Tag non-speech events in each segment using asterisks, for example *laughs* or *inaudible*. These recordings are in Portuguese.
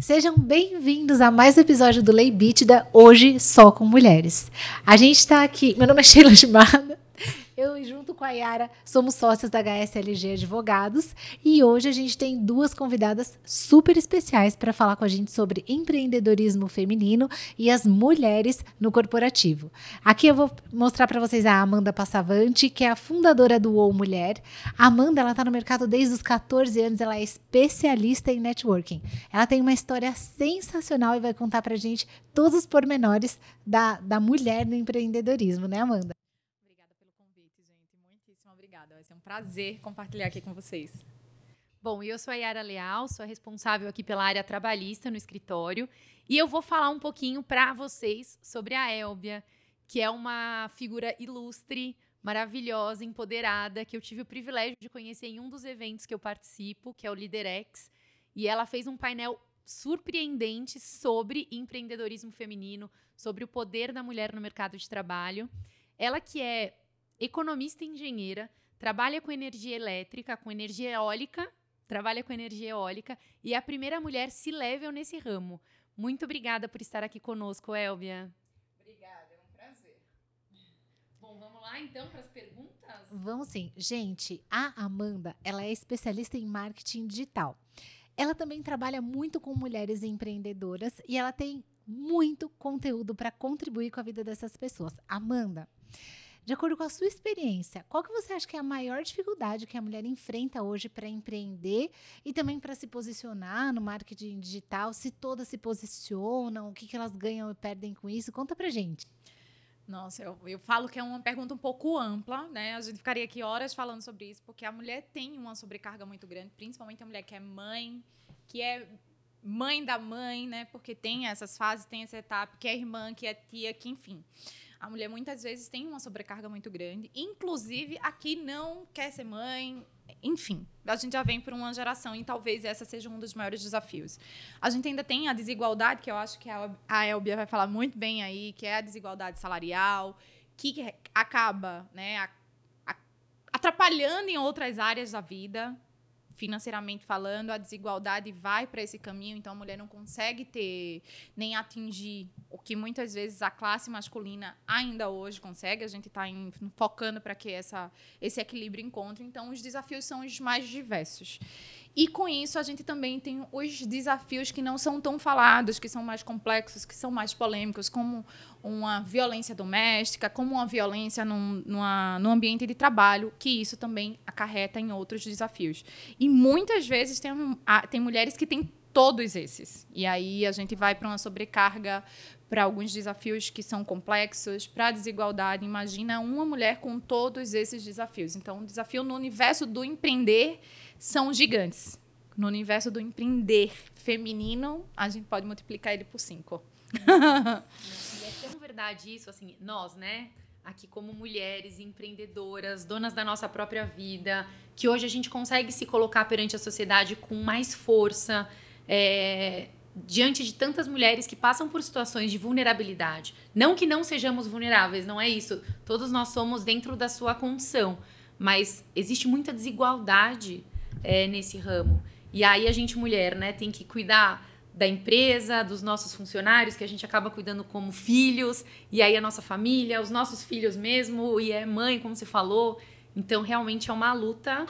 Sejam bem-vindos a mais um episódio do Lei Bítida, hoje só com mulheres. A gente está aqui, meu nome é Sheila Gimada, eu, junto com a Yara, somos sócias da HSLG Advogados e hoje a gente tem duas convidadas super especiais para falar com a gente sobre empreendedorismo feminino e as mulheres no corporativo. Aqui eu vou mostrar para vocês a Amanda Passavante, que é a fundadora do OU Mulher. A Amanda, ela está no mercado desde os 14 anos, ela é especialista em networking. Ela tem uma história sensacional e vai contar para a gente todos os pormenores da, da mulher no empreendedorismo, né, Amanda? Prazer compartilhar aqui com vocês. Bom, eu sou a Yara Leal, sou responsável aqui pela área trabalhista no escritório e eu vou falar um pouquinho para vocês sobre a Elbia, que é uma figura ilustre, maravilhosa, empoderada, que eu tive o privilégio de conhecer em um dos eventos que eu participo, que é o Liderex, e ela fez um painel surpreendente sobre empreendedorismo feminino, sobre o poder da mulher no mercado de trabalho. Ela que é economista e engenheira, trabalha com energia elétrica, com energia eólica, trabalha com energia eólica e é a primeira mulher se level nesse ramo. Muito obrigada por estar aqui conosco, Elvia. Obrigada, é um prazer. Bom, vamos lá então para as perguntas? Vamos sim. Gente, a Amanda, ela é especialista em marketing digital. Ela também trabalha muito com mulheres empreendedoras e ela tem muito conteúdo para contribuir com a vida dessas pessoas. Amanda, de acordo com a sua experiência, qual que você acha que é a maior dificuldade que a mulher enfrenta hoje para empreender e também para se posicionar no marketing digital? Se todas se posicionam, o que, que elas ganham e perdem com isso? Conta pra gente. Nossa, eu, eu falo que é uma pergunta um pouco ampla, né? A gente ficaria aqui horas falando sobre isso, porque a mulher tem uma sobrecarga muito grande, principalmente a mulher que é mãe, que é mãe da mãe, né? Porque tem essas fases, tem essa etapa, que é irmã, que é tia, que enfim. A mulher muitas vezes tem uma sobrecarga muito grande, inclusive aqui não quer ser mãe, enfim, a gente já vem por uma geração e talvez essa seja um dos maiores desafios. A gente ainda tem a desigualdade, que eu acho que a Elbia vai falar muito bem aí, que é a desigualdade salarial, que acaba né, atrapalhando em outras áreas da vida, financeiramente falando, a desigualdade vai para esse caminho, então a mulher não consegue ter nem atingir o que muitas vezes a classe masculina ainda hoje consegue. A gente está focando para que essa, esse equilíbrio encontre. Então, os desafios são os mais diversos. E com isso a gente também tem os desafios que não são tão falados, que são mais complexos, que são mais polêmicos, como uma violência doméstica, como uma violência num, numa, no ambiente de trabalho, que isso também acarreta em outros desafios. E muitas vezes tem, tem mulheres que têm todos esses. E aí a gente vai para uma sobrecarga, para alguns desafios que são complexos, para a desigualdade. Imagina uma mulher com todos esses desafios. Então, o desafio no universo do empreender são gigantes. No universo do empreender feminino, a gente pode multiplicar ele por cinco. e é tão verdade isso, assim, nós, né? Aqui como mulheres empreendedoras, donas da nossa própria vida, que hoje a gente consegue se colocar perante a sociedade com mais força, é, diante de tantas mulheres que passam por situações de vulnerabilidade. Não que não sejamos vulneráveis, não é isso. Todos nós somos dentro da sua condição, mas existe muita desigualdade é, nesse ramo. E aí a gente, mulher, né, tem que cuidar da empresa, dos nossos funcionários, que a gente acaba cuidando como filhos, e aí a nossa família, os nossos filhos mesmo, e é mãe, como você falou. Então, realmente é uma luta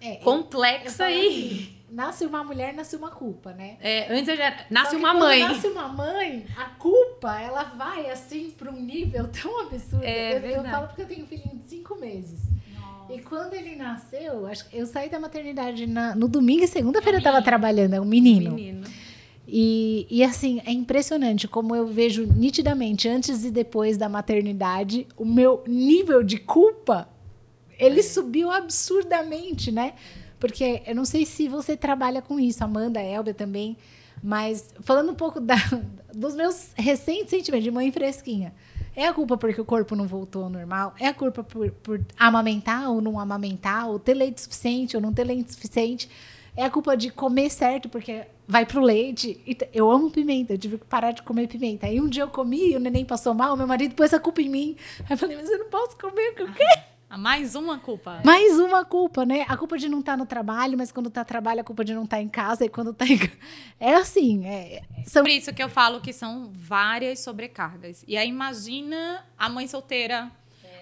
é, complexa aí. Assim, nasce uma mulher, nasce uma culpa, né? É, antes já nasce uma mãe. Nasce uma mãe, a culpa, ela vai assim para um nível tão absurdo. É, eu, eu falo porque eu tenho um filhinho de cinco meses. E quando ele nasceu, acho, eu saí da maternidade na, no domingo e segunda-feira eu estava trabalhando, é um menino. menino. E, e assim, é impressionante como eu vejo nitidamente, antes e depois da maternidade, o meu nível de culpa, ele é. subiu absurdamente, né? Porque eu não sei se você trabalha com isso, Amanda, Elber também, mas falando um pouco da, dos meus recentes sentimentos de mãe fresquinha. É a culpa porque o corpo não voltou ao normal? É a culpa por, por amamentar ou não amamentar? Ou ter leite suficiente ou não ter leite suficiente? É a culpa de comer certo porque vai pro leite. Eu amo pimenta, eu tive que parar de comer pimenta. Aí um dia eu comi e o neném passou mal, meu marido pôs a culpa em mim. Aí eu falei, mas eu não posso comer o que eu quero. Mais uma culpa. Mais uma culpa, né? A culpa de não estar tá no trabalho, mas quando está no trabalho, a culpa de não estar tá em casa, e quando está em *laughs* É assim. É, são... Por isso que eu falo que são várias sobrecargas. E aí imagina a mãe solteira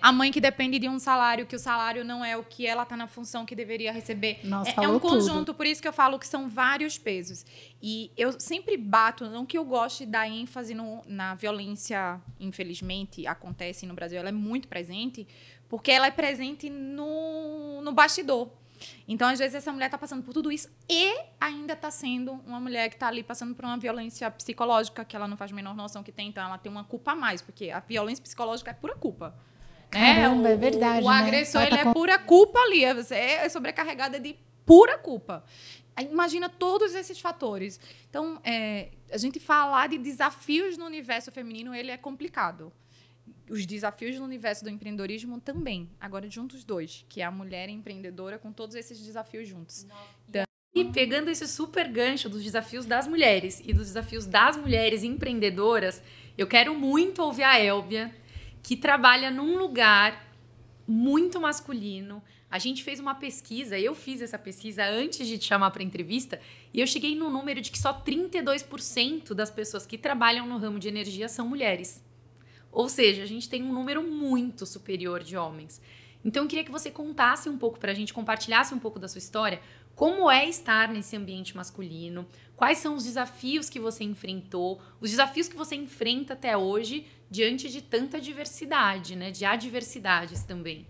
a mãe que depende de um salário, que o salário não é o que ela está na função que deveria receber. Nossa, é, é um conjunto, tudo. por isso que eu falo que são vários pesos. E eu sempre bato, não que eu goste da ênfase no, na violência, infelizmente, acontece no Brasil, ela é muito presente, porque ela é presente no, no bastidor. Então, às vezes, essa mulher está passando por tudo isso e ainda está sendo uma mulher que está ali passando por uma violência psicológica que ela não faz a menor noção que tem, então ela tem uma culpa a mais, porque a violência psicológica é pura culpa. Caramba, é, o, é verdade. O, o né? agressor ele tá é com... pura culpa ali. Você é sobrecarregada de pura culpa. Imagina todos esses fatores. Então, é, a gente falar de desafios no universo feminino, ele é complicado. Os desafios no universo do empreendedorismo também. Agora, juntos dois, que é a mulher empreendedora com todos esses desafios juntos. Então, e pegando esse super gancho dos desafios das mulheres e dos desafios das mulheres empreendedoras, eu quero muito ouvir a Elbia que trabalha num lugar muito masculino. A gente fez uma pesquisa, eu fiz essa pesquisa antes de te chamar para entrevista, e eu cheguei no número de que só 32% das pessoas que trabalham no ramo de energia são mulheres. Ou seja, a gente tem um número muito superior de homens. Então eu queria que você contasse um pouco para a gente, compartilhasse um pouco da sua história, como é estar nesse ambiente masculino, quais são os desafios que você enfrentou, os desafios que você enfrenta até hoje diante de tanta diversidade, né? De adversidades também.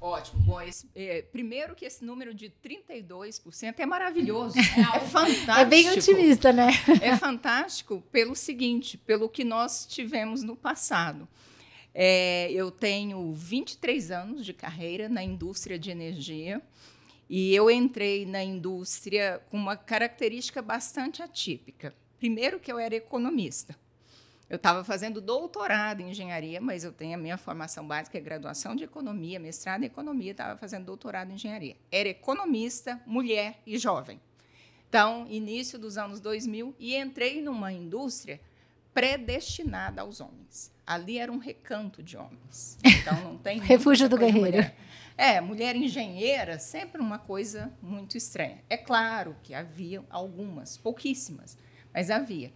Ótimo. Bom, esse, é, primeiro que esse número de 32% é maravilhoso. É, é fantástico. É bem otimista, né? É fantástico pelo seguinte, pelo que nós tivemos no passado. É, eu tenho 23 anos de carreira na indústria de energia e eu entrei na indústria com uma característica bastante atípica. Primeiro que eu era economista. Eu estava fazendo doutorado em engenharia, mas eu tenho a minha formação básica, é graduação de economia, mestrado em economia, estava fazendo doutorado em engenharia. Era economista, mulher e jovem. Então, início dos anos 2000, e entrei numa indústria predestinada aos homens. Ali era um recanto de homens. Então, não tem. *laughs* Refúgio do guerreiro. Mulher. É, mulher engenheira, sempre uma coisa muito estranha. É claro que havia algumas, pouquíssimas, mas havia.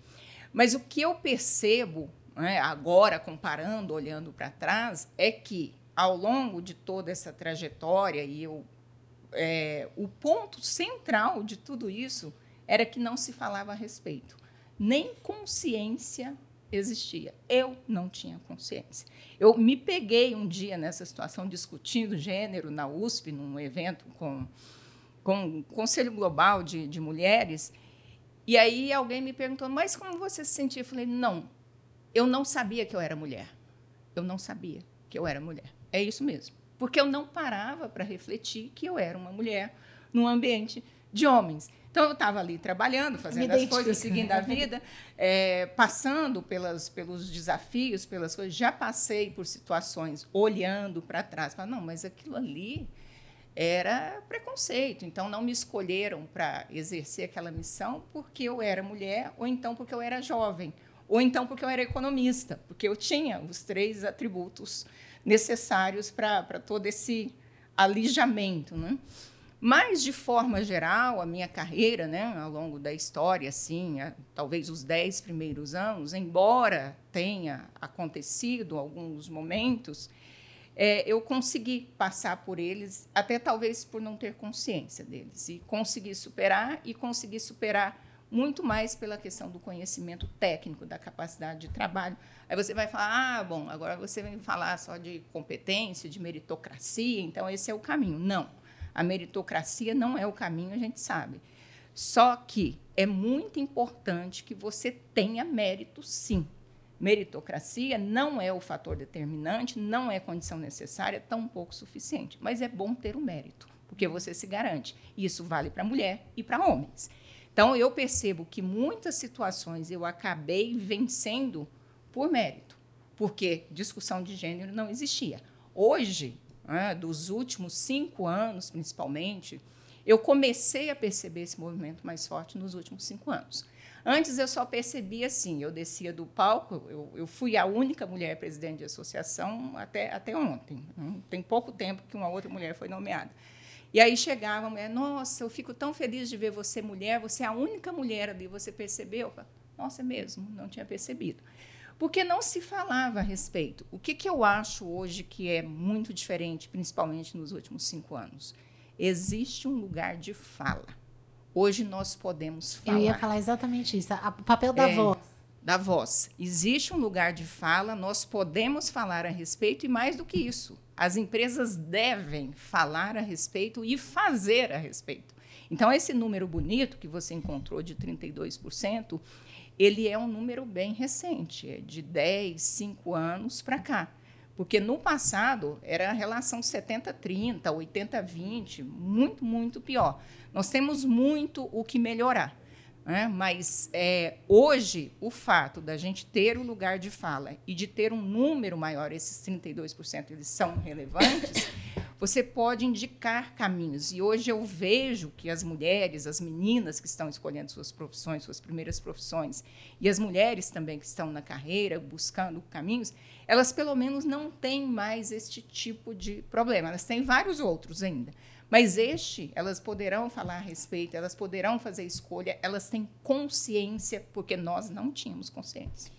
Mas o que eu percebo né, agora, comparando, olhando para trás, é que ao longo de toda essa trajetória, e eu, é, o ponto central de tudo isso era que não se falava a respeito. Nem consciência existia. Eu não tinha consciência. Eu me peguei um dia nessa situação discutindo gênero na USP, num evento com, com o Conselho Global de, de Mulheres, e aí alguém me perguntou, mas como você se sentia? Eu falei, não, eu não sabia que eu era mulher. Eu não sabia que eu era mulher. É isso mesmo. Porque eu não parava para refletir que eu era uma mulher num ambiente de homens. Então, eu estava ali trabalhando, fazendo as coisas, seguindo a vida, é, *laughs* passando pelas, pelos desafios, pelas coisas. Já passei por situações olhando para trás. Falando, não, mas aquilo ali era preconceito. Então, não me escolheram para exercer aquela missão porque eu era mulher, ou então porque eu era jovem, ou então porque eu era economista, porque eu tinha os três atributos necessários para todo esse alijamento. Né? Mas, de forma geral, a minha carreira, né, ao longo da história, assim, talvez os dez primeiros anos, embora tenha acontecido alguns momentos é, eu consegui passar por eles, até talvez por não ter consciência deles, e consegui superar, e consegui superar muito mais pela questão do conhecimento técnico, da capacidade de trabalho. Aí você vai falar, ah, bom, agora você vem falar só de competência, de meritocracia, então esse é o caminho. Não, a meritocracia não é o caminho, a gente sabe. Só que é muito importante que você tenha mérito, sim meritocracia não é o fator determinante, não é condição necessária, tão pouco suficiente. Mas é bom ter o mérito, porque você se garante. Isso vale para mulher e para homens. Então, eu percebo que muitas situações eu acabei vencendo por mérito, porque discussão de gênero não existia. Hoje, né, dos últimos cinco anos, principalmente, eu comecei a perceber esse movimento mais forte nos últimos cinco anos. Antes eu só percebia assim, eu descia do palco, eu, eu fui a única mulher presidente de associação até, até ontem. Tem pouco tempo que uma outra mulher foi nomeada. E aí chegava a mulher, nossa, eu fico tão feliz de ver você mulher, você é a única mulher ali, você percebeu? Nossa, é mesmo, não tinha percebido. Porque não se falava a respeito. O que, que eu acho hoje que é muito diferente, principalmente nos últimos cinco anos? Existe um lugar de fala. Hoje nós podemos falar. Eu ia falar exatamente isso, o papel da é, voz. Da voz. Existe um lugar de fala, nós podemos falar a respeito, e mais do que isso, as empresas devem falar a respeito e fazer a respeito. Então, esse número bonito que você encontrou de 32%, ele é um número bem recente, é de 10, 5 anos para cá. Porque no passado era a relação 70-30, 80-20, muito, muito pior. Nós temos muito o que melhorar. Né? Mas é, hoje, o fato da gente ter o lugar de fala e de ter um número maior, esses 32% eles são relevantes, *laughs* você pode indicar caminhos. E hoje eu vejo que as mulheres, as meninas que estão escolhendo suas profissões, suas primeiras profissões, e as mulheres também que estão na carreira buscando caminhos, elas pelo menos não têm mais este tipo de problema. Elas têm vários outros ainda. Mas este, elas poderão falar a respeito, elas poderão fazer escolha, elas têm consciência, porque nós não tínhamos consciência.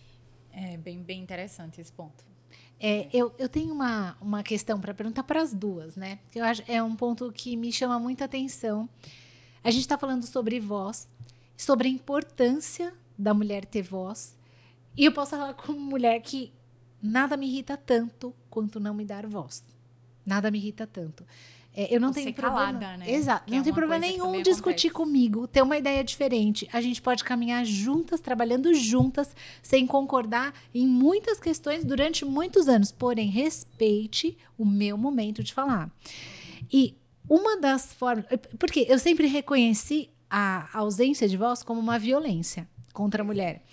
É bem, bem interessante esse ponto. É, eu, eu tenho uma, uma questão para perguntar para as duas, né? Eu acho é um ponto que me chama muita atenção. A gente está falando sobre voz, sobre a importância da mulher ter voz. E eu posso falar como mulher que nada me irrita tanto quanto não me dar voz. Nada me irrita tanto. É, eu não tenho calada, problema. Né? Exato. Que não é tem problema nenhum discutir acontece. comigo, ter uma ideia diferente. A gente pode caminhar juntas, trabalhando juntas, sem concordar em muitas questões durante muitos anos. Porém, respeite o meu momento de falar. E uma das formas. Porque eu sempre reconheci a ausência de voz como uma violência contra a mulher.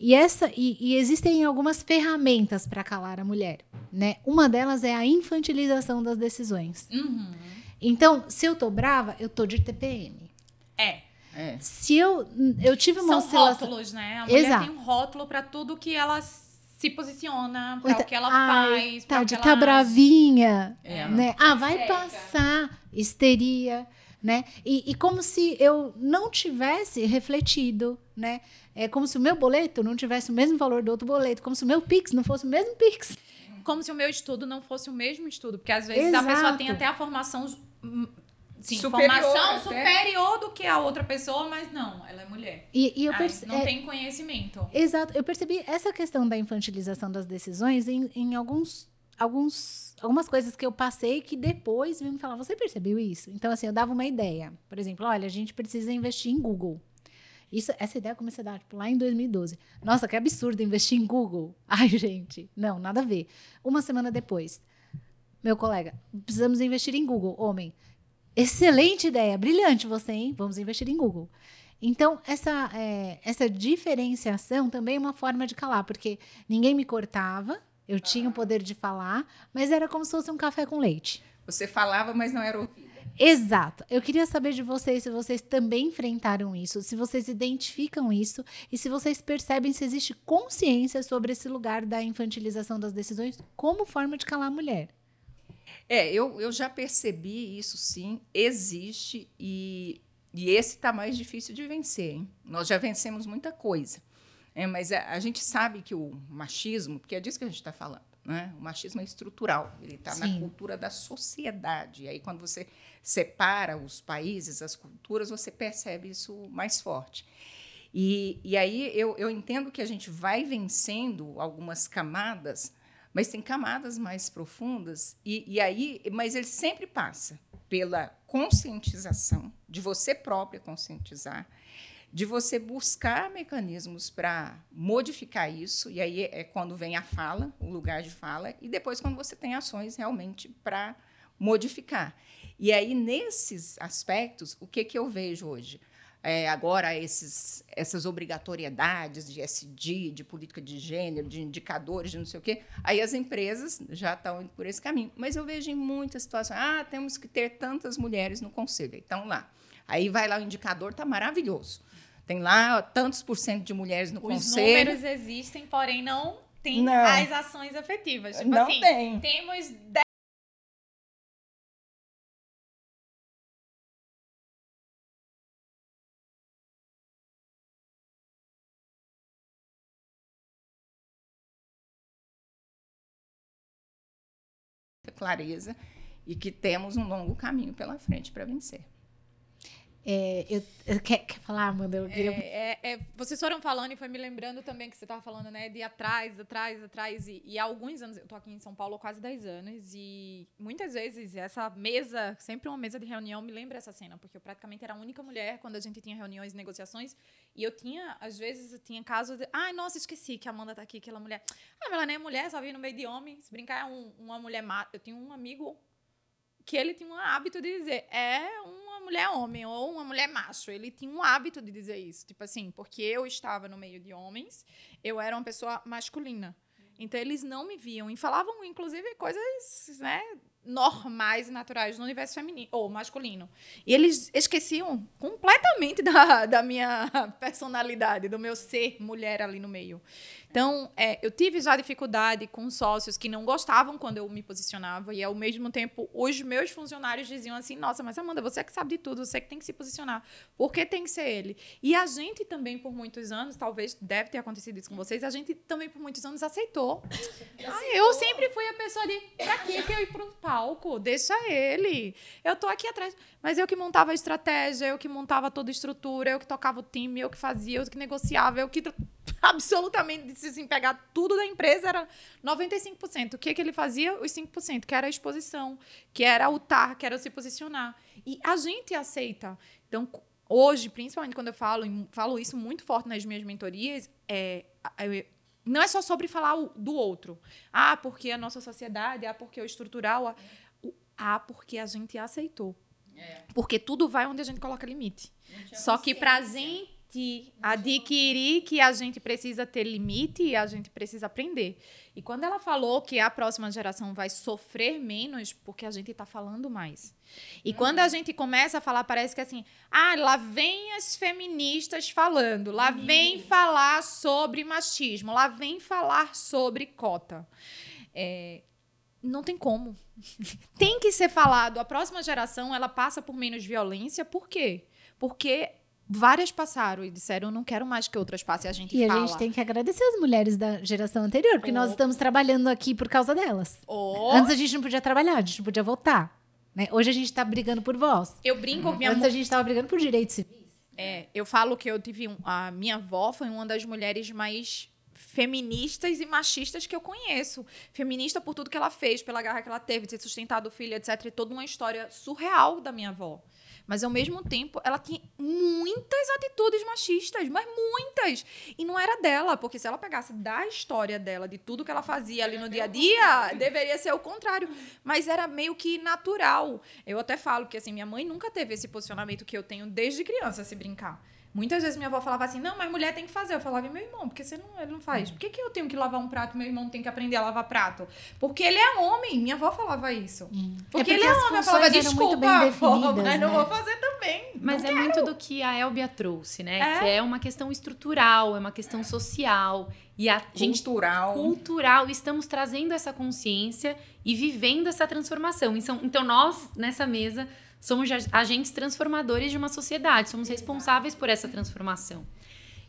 E, essa, e, e existem algumas ferramentas para calar a mulher. Né? Uma delas é a infantilização das decisões. Uhum. Então, se eu tô brava, eu tô de TPM. É. é. Se eu, eu tive uma São oscilação... rótulos, né? A mulher Exato. tem um rótulo para tudo que ela se posiciona, para o que ela ai, faz. Tá, de ela... tá bravinha. É. Né? Ah, vai passar. Histeria né? E, e, como se eu não tivesse refletido, né? É como se o meu boleto não tivesse o mesmo valor do outro boleto, como se o meu Pix não fosse o mesmo Pix. Como se o meu estudo não fosse o mesmo estudo, porque às vezes Exato. a pessoa tem até a formação hum, Sim, superior, formação até. superior do que a outra pessoa, mas não, ela é mulher. E, e eu perce... Não é... tem conhecimento. Exato. Eu percebi essa questão da infantilização das decisões em, em alguns, alguns algumas coisas que eu passei que depois me falar, você percebeu isso? Então, assim, eu dava uma ideia. Por exemplo, olha, a gente precisa investir em Google. Isso, essa ideia eu comecei a dar tipo, lá em 2012. Nossa, que absurdo investir em Google. *laughs* Ai, gente, não, nada a ver. Uma semana depois, meu colega, precisamos investir em Google. Homem, excelente ideia, brilhante você, hein? Vamos investir em Google. Então, essa, é, essa diferenciação também é uma forma de calar, porque ninguém me cortava, eu tinha o poder de falar, mas era como se fosse um café com leite. Você falava, mas não era ouvida. Exato. Eu queria saber de vocês se vocês também enfrentaram isso, se vocês identificam isso e se vocês percebem se existe consciência sobre esse lugar da infantilização das decisões como forma de calar a mulher. É, eu, eu já percebi isso sim, existe e, e esse está mais difícil de vencer. Hein? Nós já vencemos muita coisa. É, mas a, a, gente sabe que o machismo, porque é disso que a gente está falando, né? o machismo é estrutural, ele está na cultura da sociedade. E aí, quando você separa os países, as culturas, você percebe isso mais forte. E, e aí eu, eu entendo que a gente vai vencendo algumas camadas, mas tem camadas mais profundas, e, e aí, mas ele sempre passa pela conscientização, de você própria conscientizar, de você buscar mecanismos para modificar isso, e aí é quando vem a fala, o lugar de fala, e depois quando você tem ações realmente para modificar. E aí, nesses aspectos, o que, que eu vejo hoje? É, agora, esses, essas obrigatoriedades de SD, de política de gênero, de indicadores, de não sei o quê, aí as empresas já estão indo por esse caminho. Mas eu vejo em muitas situações, ah, temos que ter tantas mulheres no conselho. Então, lá. Aí vai lá o indicador, está maravilhoso Tem lá tantos por cento de mulheres no Os conselho. números existem, porém não tem Não. as ações efetivas. Tipo não assim, tem. temos 10 clareza e que temos um longo caminho pela frente para vencer. É, eu, eu- quer, quer falar, Amanda? Eu queria... É, é, é, vocês foram falando e foi me lembrando também que você estava falando, né, de atrás, atrás, atrás. E, e há alguns anos, eu tô aqui em São Paulo há quase 10 anos, e muitas vezes essa mesa, sempre uma mesa de reunião, me lembra essa cena, porque eu praticamente era a única mulher quando a gente tinha reuniões e negociações. E eu tinha, às vezes, eu tinha casos de. Ai, nossa, esqueci que a Amanda tá aqui, aquela mulher. Ah, mas ela nem é mulher, só vive no meio de homens. Se brincar, é um- uma mulher má. Eu tinha um amigo que ele tinha um hábito de dizer é uma mulher homem ou uma mulher macho. Ele tinha um hábito de dizer isso. Tipo assim, porque eu estava no meio de homens, eu era uma pessoa masculina. Então eles não me viam e falavam, inclusive, coisas né, normais e naturais no universo feminino ou masculino. E eles esqueciam completamente da, da minha *laughs* personalidade, do meu ser mulher ali no meio. Então, é, eu tive já dificuldade com sócios que não gostavam quando eu me posicionava, e ao mesmo tempo, os meus funcionários diziam assim: Nossa, mas Amanda, você que sabe de tudo, você que tem que se posicionar, por que tem que ser ele? E a gente também, por muitos anos, talvez deve ter acontecido isso com vocês, a gente também, por muitos anos, aceitou. Ah, eu sempre fui a pessoa de: Pra que eu ir pro palco? Deixa ele. Eu tô aqui atrás. Mas eu que montava a estratégia, eu que montava toda a estrutura, eu que tocava o time, eu que fazia, eu que negociava, eu que *laughs* absolutamente, se assim, pegar tudo da empresa, era 95%. O que, que ele fazia? Os 5%, que era a exposição, que era o TAR, que era se posicionar. E a gente aceita. Então, hoje, principalmente quando eu falo, falo isso muito forte nas minhas mentorias, é, é, não é só sobre falar do outro. Ah, porque a nossa sociedade, ah, porque o estrutural, ah, o- ah, porque a gente aceitou. Porque tudo vai onde a gente coloca limite. Só que pra gente adquirir que a gente precisa ter limite, a gente precisa aprender. E quando ela falou que a próxima geração vai sofrer menos, porque a gente tá falando mais. E quando a gente começa a falar, parece que assim, ah, lá vem as feministas falando, lá vem falar sobre machismo, lá vem falar sobre cota. É, não tem como. *laughs* tem que ser falado. A próxima geração, ela passa por menos violência. Por quê? Porque várias passaram e disseram, não quero mais que outras passem. A gente E fala. a gente tem que agradecer as mulheres da geração anterior, porque nós Oh. estamos trabalhando aqui por causa delas. Oh, Antes a gente não podia trabalhar, a gente não podia votar. Né? Hoje a gente está brigando por voz. eu brinco com minha Antes a gente estava brigando por direitos civis. É, eu falo que eu tive um, a minha avó foi uma das mulheres mais feministas e machistas que eu conheço. Feminista por tudo que ela fez, pela garra que ela teve, de ter sustentado o filho, etc. E toda uma história surreal da minha avó. Mas ao mesmo tempo, ela tinha muitas atitudes machistas, mas muitas. E não era dela, porque se ela pegasse da história dela, de tudo que ela fazia ali no dia a dia, deveria ser o contrário. Mas era meio que natural. Eu até falo que assim, minha mãe nunca teve esse posicionamento que eu tenho desde criança, se brincar. Muitas vezes minha avó falava assim: não, mas mulher tem que fazer. Eu falava, e meu irmão, porque você não, ele não faz? Por que, que eu tenho que lavar um prato e meu irmão tem que aprender a lavar prato? Porque ele é homem. Minha avó falava isso. Porque, É porque ele é homem. Eu falava, desculpa, avó, mas não né? vou fazer também. Mas é muito do que a Elbia trouxe, né? É. Que é uma questão estrutural, é uma questão social. E a gente Cultural. cultural, estamos trazendo essa consciência e vivendo essa transformação. Então, então nós, nessa mesa, somos ag- agentes transformadores de uma sociedade, somos responsáveis por essa transformação.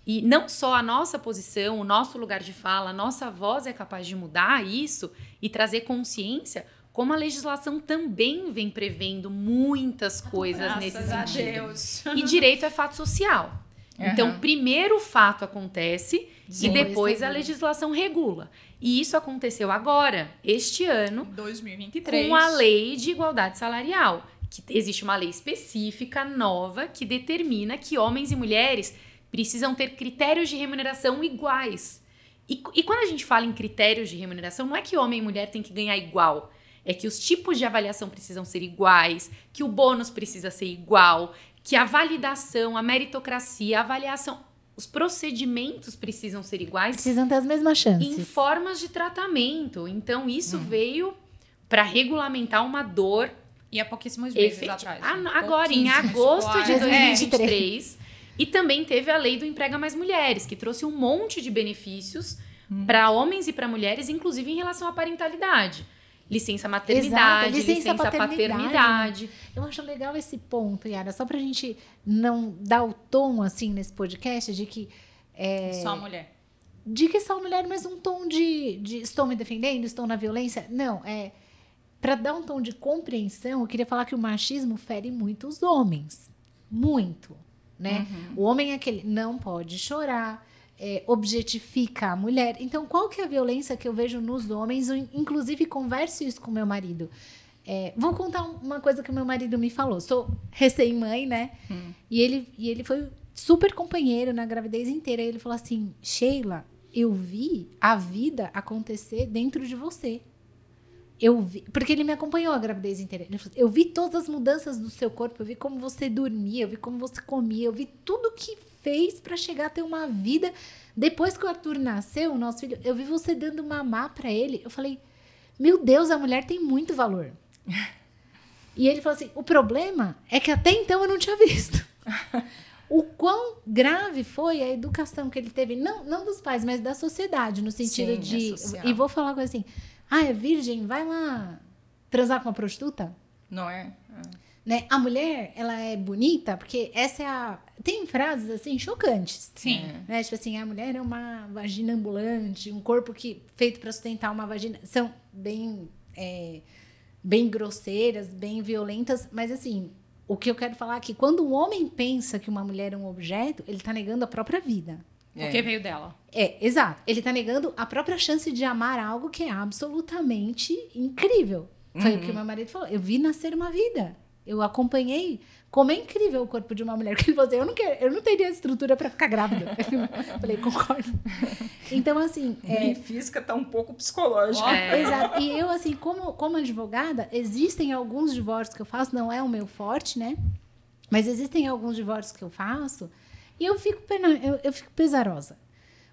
E não só a nossa posição, o nosso lugar de fala, a nossa voz é capaz de mudar isso e trazer consciência, como a legislação também vem prevendo muitas coisas nesse Graças a sentido. Deus. E direito é fato social. Então, Aham. primeiro o fato acontece Sim. e depois a legislação regula. E isso aconteceu agora, este ano, 2023. com a lei de igualdade salarial. Que existe uma lei específica, nova, que determina que homens e mulheres precisam ter critérios de remuneração iguais. E, e quando a gente fala em critérios de remuneração, não é que homem e mulher têm que ganhar igual. É que os tipos de avaliação precisam ser iguais, que o bônus precisa ser igual, que a validação, a meritocracia, a avaliação, os procedimentos precisam ser iguais Precisam ter as mesmas em chances. formas de tratamento. Então, isso veio para regulamentar uma dor E há pouquíssimos meses efetiva. atrás. Ah, né? agora, em agosto de quase. 2023, E também teve a lei do emprega mais mulheres, que trouxe um monte de benefícios hum. para homens e para mulheres, inclusive em relação à parentalidade. Licença maternidade, Exato, licença, licença paternidade. paternidade. Eu acho legal esse ponto, Yara, só para a gente não dar o tom assim nesse podcast de que. É, só mulher. De que só mulher, mas um tom de, de estou me defendendo, estou na violência. Não, é. Para dar um tom de compreensão, eu queria falar que o machismo fere muito os homens. Muito. Né? Uhum. O homem é aquele não pode chorar, é, objetifica a mulher. Então, qual que é a violência que eu vejo nos homens? Eu, inclusive, converso isso com meu marido. É, vou contar uma coisa que meu marido me falou. Sou recém-mãe, né? Hum. E, ele, e ele foi super companheiro na gravidez inteira. E ele falou assim: Sheila, eu vi a vida acontecer dentro de você. Eu vi, porque ele me acompanhou a gravidez inteira. Ele falou, eu vi todas as mudanças do seu corpo, eu vi como você dormia, eu vi como você comia, eu vi tudo que fez para chegar a ter uma vida. Depois que o Arthur nasceu, o nosso filho, eu vi você dando mamar para ele. Eu falei: "Meu Deus, a mulher tem muito valor". *laughs* e ele falou assim: "O problema é que até então eu não tinha visto". *laughs* o quão grave foi a educação que ele teve, não, não dos pais, mas da sociedade, no sentido Sim, de. É e vou falar uma coisa assim: ah, é virgem, vai lá transar com uma prostituta? Não é? é. Né? A mulher, ela é bonita porque essa é a. Tem frases assim chocantes. Sim. Né? Tipo assim, a mulher é uma vagina ambulante, um corpo que feito para sustentar uma vagina. São bem. É, bem grosseiras, bem violentas, mas assim, o que eu quero falar é que quando um homem pensa que uma mulher é um objeto, ele está negando a própria vida. É. Porque veio dela. É, exato. Ele está negando a própria chance de amar algo que é absolutamente incrível. Foi uhum. o que meu marido falou. Eu vi nascer uma vida. Eu acompanhei como é incrível o corpo de uma mulher. Que ele falou assim, eu não, quero, eu não teria estrutura para ficar grávida. Eu *laughs* falei, concordo. Então, assim... É, física está um pouco psicológica. É. Exato. E eu, assim, como, como advogada, existem alguns divórcios que eu faço, não é o meu forte, né? Mas existem alguns divórcios que eu faço e eu fico, pena, eu, eu fico pesarosa.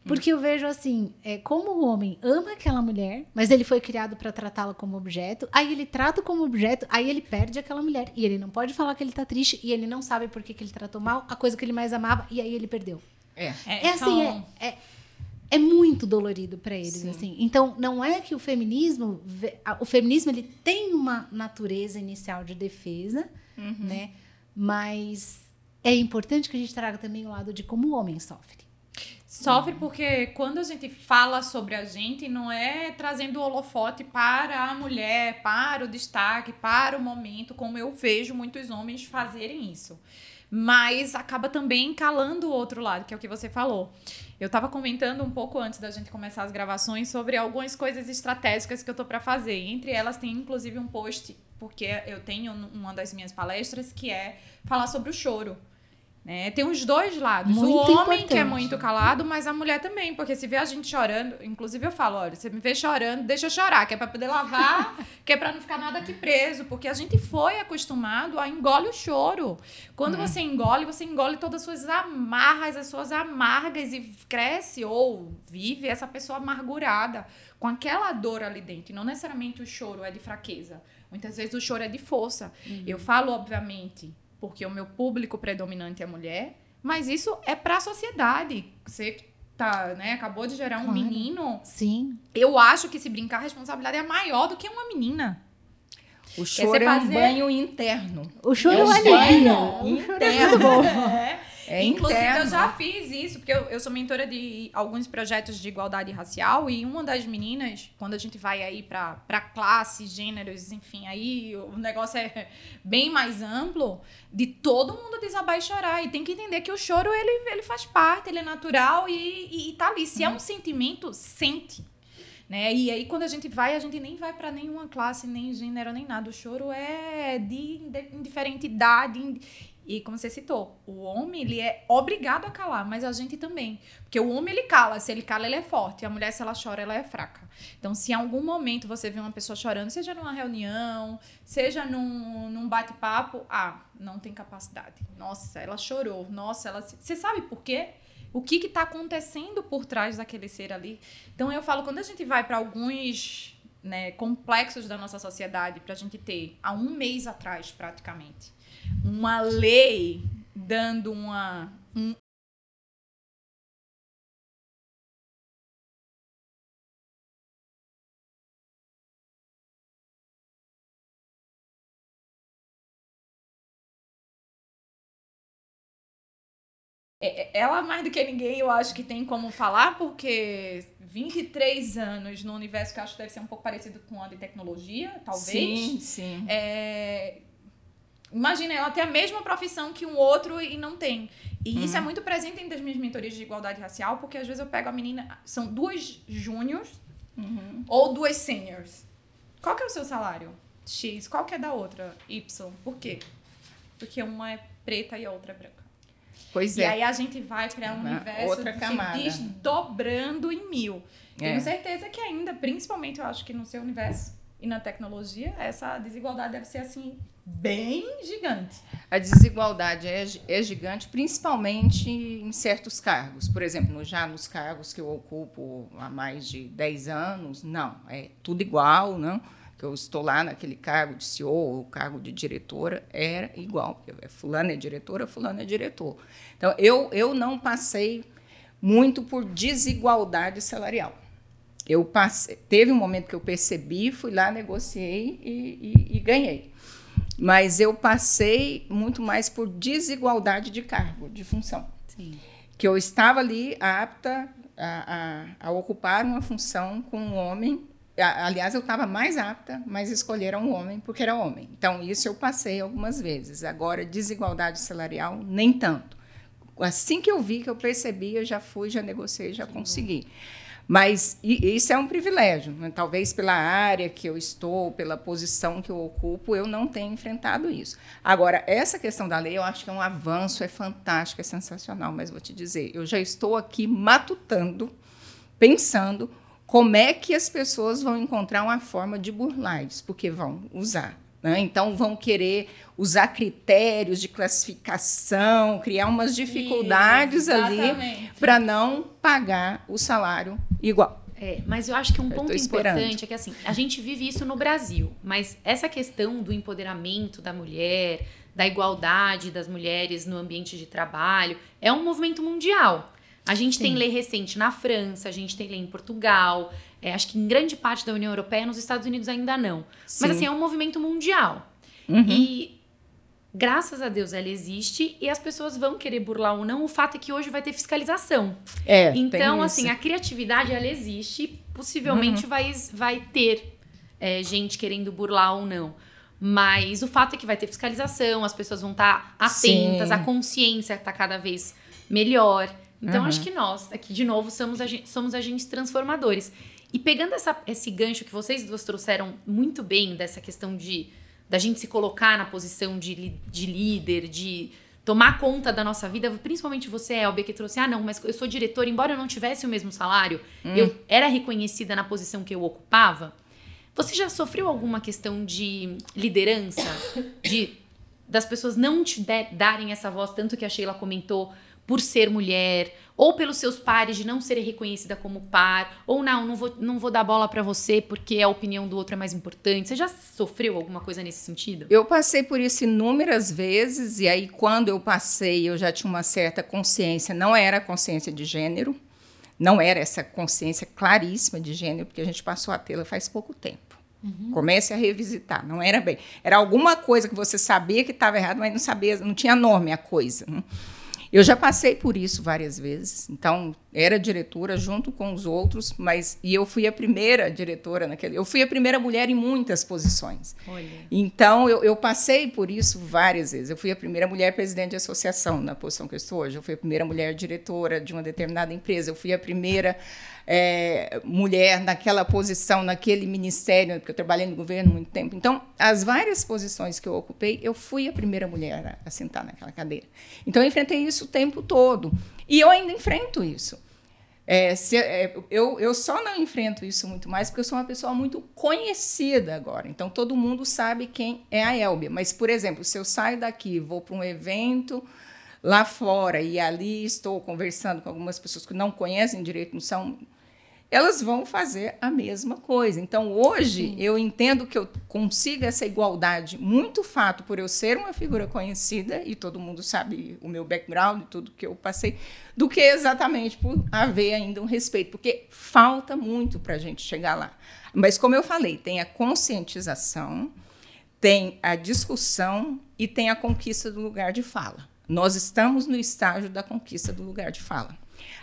Porque eu vejo assim, é, como o homem ama aquela mulher, mas ele foi criado para tratá-la como objeto, aí ele trata como objeto, aí ele perde aquela mulher. E ele não pode falar que ele tá triste, e ele não sabe por que, que ele tratou mal a coisa que ele mais amava, e aí ele perdeu. É, é, é assim, é, é, é, muito dolorido para eles, Sim. assim. Então, não é que o feminismo, o feminismo ele tem uma natureza inicial de defesa, uhum. né? Mas é importante que a gente traga também o lado de como o homem sofre. Sofre porque quando a gente fala sobre a gente, não é trazendo o holofote para a mulher, para o destaque, para o momento, como eu vejo muitos homens fazerem isso. Mas acaba também calando o outro lado, que é o que você falou. Eu estava comentando um pouco antes da gente começar as gravações sobre algumas coisas estratégicas que eu tô para fazer. Entre elas tem inclusive um post, porque eu tenho uma das minhas palestras que é falar sobre o choro. Né? Tem os dois lados. Muito o homem importante. que é muito calado, mas a mulher também, porque se vê a gente chorando, inclusive eu falo, olha, você me vê chorando, deixa eu chorar, que é para poder lavar, *laughs* que é para não ficar nada aqui preso, porque a gente foi acostumado a engole o choro. Quando hum. você engole, você engole todas as suas amarras, as suas amargas e cresce ou vive essa pessoa amargurada com aquela dor ali dentro. E não necessariamente o choro é de fraqueza. Muitas vezes o choro é de força. Uhum. Eu falo, obviamente, porque o meu público predominante é mulher, mas isso é para a sociedade. Você tá, né, acabou de gerar um claro. menino. Sim. Eu acho que se brincar, a responsabilidade é maior do que uma menina. O choro é um banho interno. O choro é um banho interno. *laughs* É. É Inclusive, interno. eu já fiz isso, porque eu, eu sou mentora de alguns projetos de igualdade racial, e uma das meninas, quando a gente vai aí para classes, gêneros, enfim, aí o negócio é bem mais amplo, de todo mundo desabar e chorar. E tem que entender que o choro, ele, ele faz parte, ele é natural e, e, e tá ali. Se é um sentimento, sente. Né? E aí, quando a gente vai, a gente nem vai para nenhuma classe, nem gênero, nem nada. O choro é de indiferente idade. E como você citou, o homem ele é obrigado a calar, mas a gente também. Porque o homem ele cala, se ele cala, ele é forte. A mulher, se ela chora, ela é fraca. Então, se em algum momento você vê uma pessoa chorando, seja numa reunião, seja num, num bate-papo, ah, não tem capacidade. Nossa, ela chorou. Nossa, ela. Você sabe por quê? O que está acontecendo por trás daquele ser ali? Então, eu falo, quando a gente vai para alguns né, complexos da nossa sociedade, para a gente ter, há um mês atrás, praticamente uma lei dando uma Hum. É, é, ela, mais do que ninguém, eu acho que tem como falar, porque 23 anos no universo que eu acho que deve ser um pouco parecido com a de tecnologia, talvez. Sim, sim. É, imagina, ela tem a mesma profissão que um outro e não tem. E uhum. isso é muito presente em das minhas mentorias de igualdade racial, porque às vezes eu pego a menina, são duas júniors uhum. ou duas seniors. Qual que é o seu salário? X. Qual que é da outra? Y. Por quê? Porque uma é preta e a outra é branca. Pois e é. E aí a gente vai criar um universo outra camada. se desdobrando em mil. É. Tenho certeza que ainda, principalmente eu acho que no seu universo e na tecnologia, essa desigualdade deve ser assim bem gigante. A desigualdade é, é gigante, principalmente em certos cargos. Por exemplo, já nos cargos que eu ocupo há mais de 10 anos, não, é tudo igual, não que eu estou lá naquele cargo de CEO ou cargo de diretora, era igual. Fulano é diretora, fulano é diretor. Então, eu, eu não passei muito por desigualdade salarial. Eu passei, teve um momento que eu percebi, fui lá, negociei e, e, e ganhei. Mas eu passei muito mais por desigualdade de cargo, de função. Sim. Que eu estava ali apta a, a, a ocupar uma função com um homem Aliás, eu estava mais apta, mas escolheram um homem porque era homem. Então, isso eu passei algumas vezes. Agora, desigualdade salarial, nem tanto. Assim que eu vi, que eu percebi, eu já fui, já negociei, já consegui. Mas isso é um privilégio. Né? Talvez pela área que eu estou, pela posição que eu ocupo, eu não tenha enfrentado isso. Agora, essa questão da lei, eu acho que é um avanço, é fantástico, é sensacional. Mas vou te dizer, eu já estou aqui matutando, pensando como é que as pessoas vão encontrar uma forma de burlar isso? Porque vão usar. Né? Então, vão querer usar critérios de classificação, criar umas dificuldades isso, ali para não pagar o salário igual. É, mas eu acho que um ponto importante é que assim, a gente vive isso no Brasil, mas essa questão do empoderamento da mulher, da igualdade das mulheres no ambiente de trabalho, é um movimento mundial. A gente Sim. tem lei recente na França, a gente tem lei em Portugal, é, acho que em grande parte da União Europeia, nos Estados Unidos ainda não. Sim. Mas assim, é um movimento mundial. Uhum. E graças a Deus ela existe e as pessoas vão querer burlar ou não. O fato é que hoje vai ter fiscalização. É, então, assim, a criatividade ela existe, possivelmente uhum. vai, vai ter é, gente querendo burlar ou não. Mas o fato é que vai ter fiscalização, as pessoas vão estar tá atentas, Sim. a consciência está cada vez melhor. Então, uhum. acho que nós, aqui de novo, somos, agentes, somos agentes transformadores. E pegando essa, esse gancho que vocês duas trouxeram muito bem, dessa questão de da gente se colocar na posição de, de líder, de tomar conta da nossa vida, principalmente você, Elbia, que trouxe, ah, não, mas eu sou diretora, embora eu não tivesse o mesmo salário, hum. eu era reconhecida na posição que eu ocupava. Você já sofreu alguma questão de liderança? De das pessoas não te darem essa voz, tanto que a Sheila comentou, por ser mulher, ou pelos seus pares de não serem reconhecida como par, ou não, não vou, não vou dar bola para você porque a opinião do outro é mais importante. Você já sofreu alguma coisa nesse sentido? Eu passei por isso inúmeras vezes, e aí quando eu passei, eu já tinha uma certa consciência, não era consciência de gênero, não era essa consciência claríssima de gênero, porque a gente passou a tê-la faz pouco tempo. Uhum. Comece a revisitar, não era bem. Era alguma coisa que você sabia que estava errado, mas não sabia, não tinha nome a coisa. Né? Eu já passei por isso várias vezes. Então, era diretora junto com os outros, mas e eu fui a primeira diretora naquele. Eu fui a primeira mulher em muitas posições. Olha. Então, eu, eu passei por isso várias vezes. Eu fui a primeira mulher presidente de associação na posição que eu estou hoje. Eu fui a primeira mulher diretora de uma determinada empresa. Eu fui a primeira é, mulher naquela posição, naquele ministério, porque eu trabalhei no governo muito tempo. Então, as várias posições que eu ocupei, eu fui a primeira mulher a, a sentar naquela cadeira. Então, eu enfrentei isso o tempo todo. E eu ainda enfrento isso. É, se, é, eu, eu só não enfrento isso muito mais porque eu sou uma pessoa muito conhecida agora. Então, todo mundo sabe quem é a Elbia. Mas, por exemplo, se eu saio daqui, vou para um evento lá fora e ali estou conversando com algumas pessoas que não conhecem direito, não são elas vão fazer a mesma coisa. Então, hoje, Sim. eu entendo que eu consigo essa igualdade muito fato por eu ser uma figura conhecida, e todo mundo sabe o meu background e tudo que eu passei, do que exatamente por haver ainda um respeito, porque falta muito para a gente chegar lá. Mas, como eu falei, tem a conscientização, tem a discussão e tem a conquista do lugar de fala. Nós estamos no estágio da conquista do lugar de fala.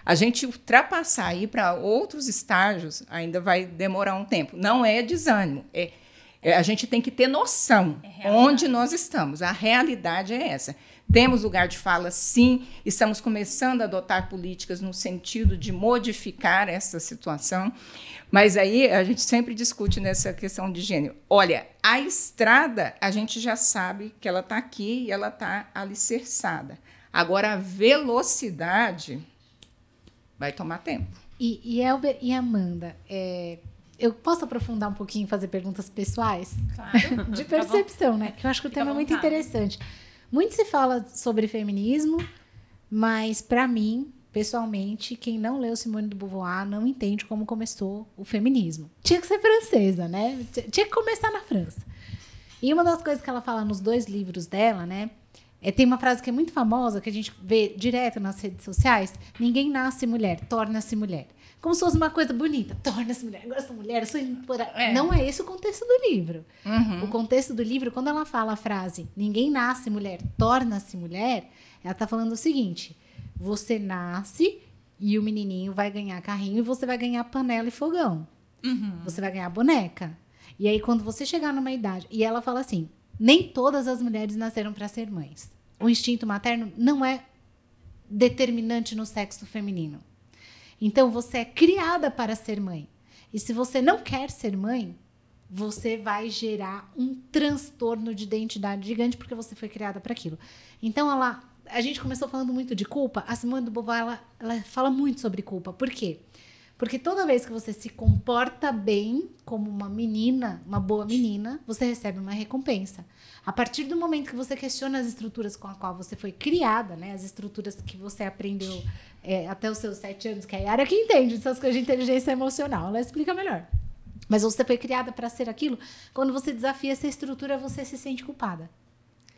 A gente ultrapassar aí para outros estágios ainda vai demorar um tempo. Não é desânimo, é, é a gente tem que ter noção é onde nós estamos. A realidade é essa. Temos lugar de fala, sim, estamos começando a adotar políticas no sentido de modificar essa situação, mas aí a gente sempre discute nessa questão de gênero. Olha, a estrada, a gente já sabe que ela está aqui e ela está alicerçada. Agora, a velocidade vai tomar tempo. E, e Elber e Amanda, é, eu posso aprofundar um pouquinho e fazer perguntas pessoais? Claro. *laughs* De percepção, né? Que eu acho que o tema é muito interessante. Muito se fala sobre feminismo, mas para mim, pessoalmente, quem não leu Simone de Beauvoir não entende como começou o feminismo. Tinha que ser francesa, né? Tinha que começar na França. E uma das coisas que ela fala nos dois livros dela, né? É, tem uma frase que é muito famosa, que a gente vê direto nas redes sociais: ninguém nasce mulher, torna-se mulher. Como se fosse uma coisa bonita. Torna-se mulher, agora sou mulher, sou É. Não é esse o contexto do livro. Uhum. O contexto do livro, quando ela fala a frase ninguém nasce mulher, torna-se mulher, ela está falando o seguinte: você nasce e o menininho vai ganhar carrinho e você vai ganhar panela e fogão. Uhum. Você vai ganhar boneca. E aí, quando você chegar numa idade. E ela fala assim: nem todas as mulheres nasceram para ser mães. O instinto materno não é determinante no sexo feminino. Então você é criada para ser mãe. E se você não quer ser mãe, você vai gerar um transtorno de identidade gigante porque você foi criada para aquilo. Então ela, a gente começou falando muito de culpa. A Simone do Beauvoir ela, ela fala muito sobre culpa. Por quê? Toda vez que você se comporta bem como uma menina, uma boa menina, você recebe uma recompensa. A partir do momento que você questiona as estruturas com a qual você foi criada, né, as estruturas que você aprendeu é, até os seus sete anos, que é a área que entende essas coisas de inteligência emocional, ela explica melhor. Mas você foi criada para ser aquilo. Quando você desafia essa estrutura, você se sente culpada.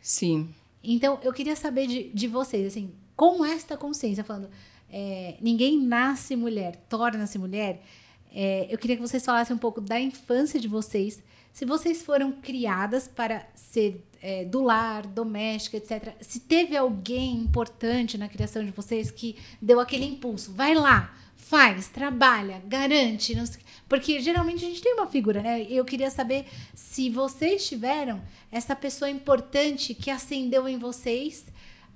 Sim. Então, eu queria saber de, de vocês, assim, com esta consciência, falando, é, ninguém nasce mulher, torna-se mulher. É, eu queria que vocês falassem um pouco da infância de vocês. Se vocês foram criadas para ser é, do lar, doméstica, etc. Se teve alguém importante na criação de vocês que deu aquele impulso, vai lá, faz, trabalha, garante, porque geralmente a gente tem uma figura, né? Eu queria saber se vocês tiveram essa pessoa importante que acendeu em vocês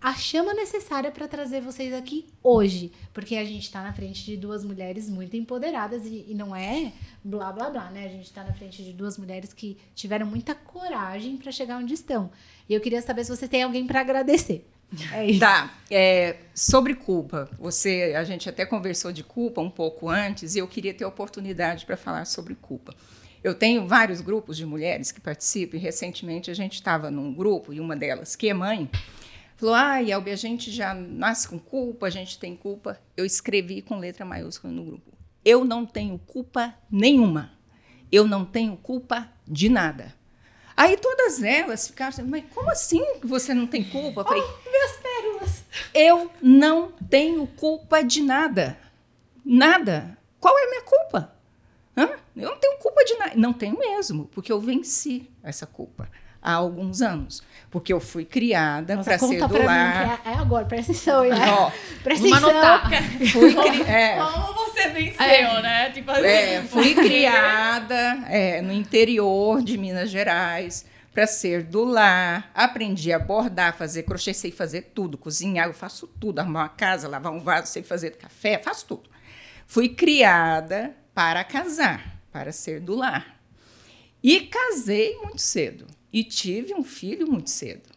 a chama necessária para trazer vocês aqui hoje. Porque a gente está na frente de duas mulheres muito empoderadas e, e, não é blá blá blá, né? A gente está na frente de duas mulheres que tiveram muita coragem para chegar onde estão. E eu queria saber se você tem alguém para agradecer. É isso. Tá. É, sobre culpa, você, a gente até conversou de culpa um pouco antes e eu queria ter oportunidade para falar sobre culpa. Eu tenho vários grupos de mulheres que participam e recentemente a gente estava num grupo e uma delas, que é mãe, Falou, ai, ah, Elbi, a gente já nasce com culpa, a gente tem culpa. Eu escrevi com letra maiúscula no grupo. Eu não tenho culpa nenhuma. Eu não tenho culpa de nada. Aí todas elas ficaram assim, mas como assim você não tem culpa? Eu falei, oh, minhas pérolas. Eu não tenho culpa de nada. Nada. Qual é a minha culpa? Hã? Eu não tenho culpa de nada. Não tenho mesmo, porque eu venci essa culpa há alguns anos. Porque eu fui criada para ser do lar. É, é, agora, presta atenção. É. Ó, presta atenção. Fui cri... é. Como você venceu, é. né? Tipo assim. É, fui criada é, no interior de Minas Gerais para ser do lar. Aprendi a bordar, fazer crochê, sei fazer tudo. Cozinhar, eu faço tudo. Arrumar uma casa, lavar um vaso, sei fazer café, faço tudo. Fui criada para casar, para ser do lar. E casei muito cedo e tive um filho muito cedo.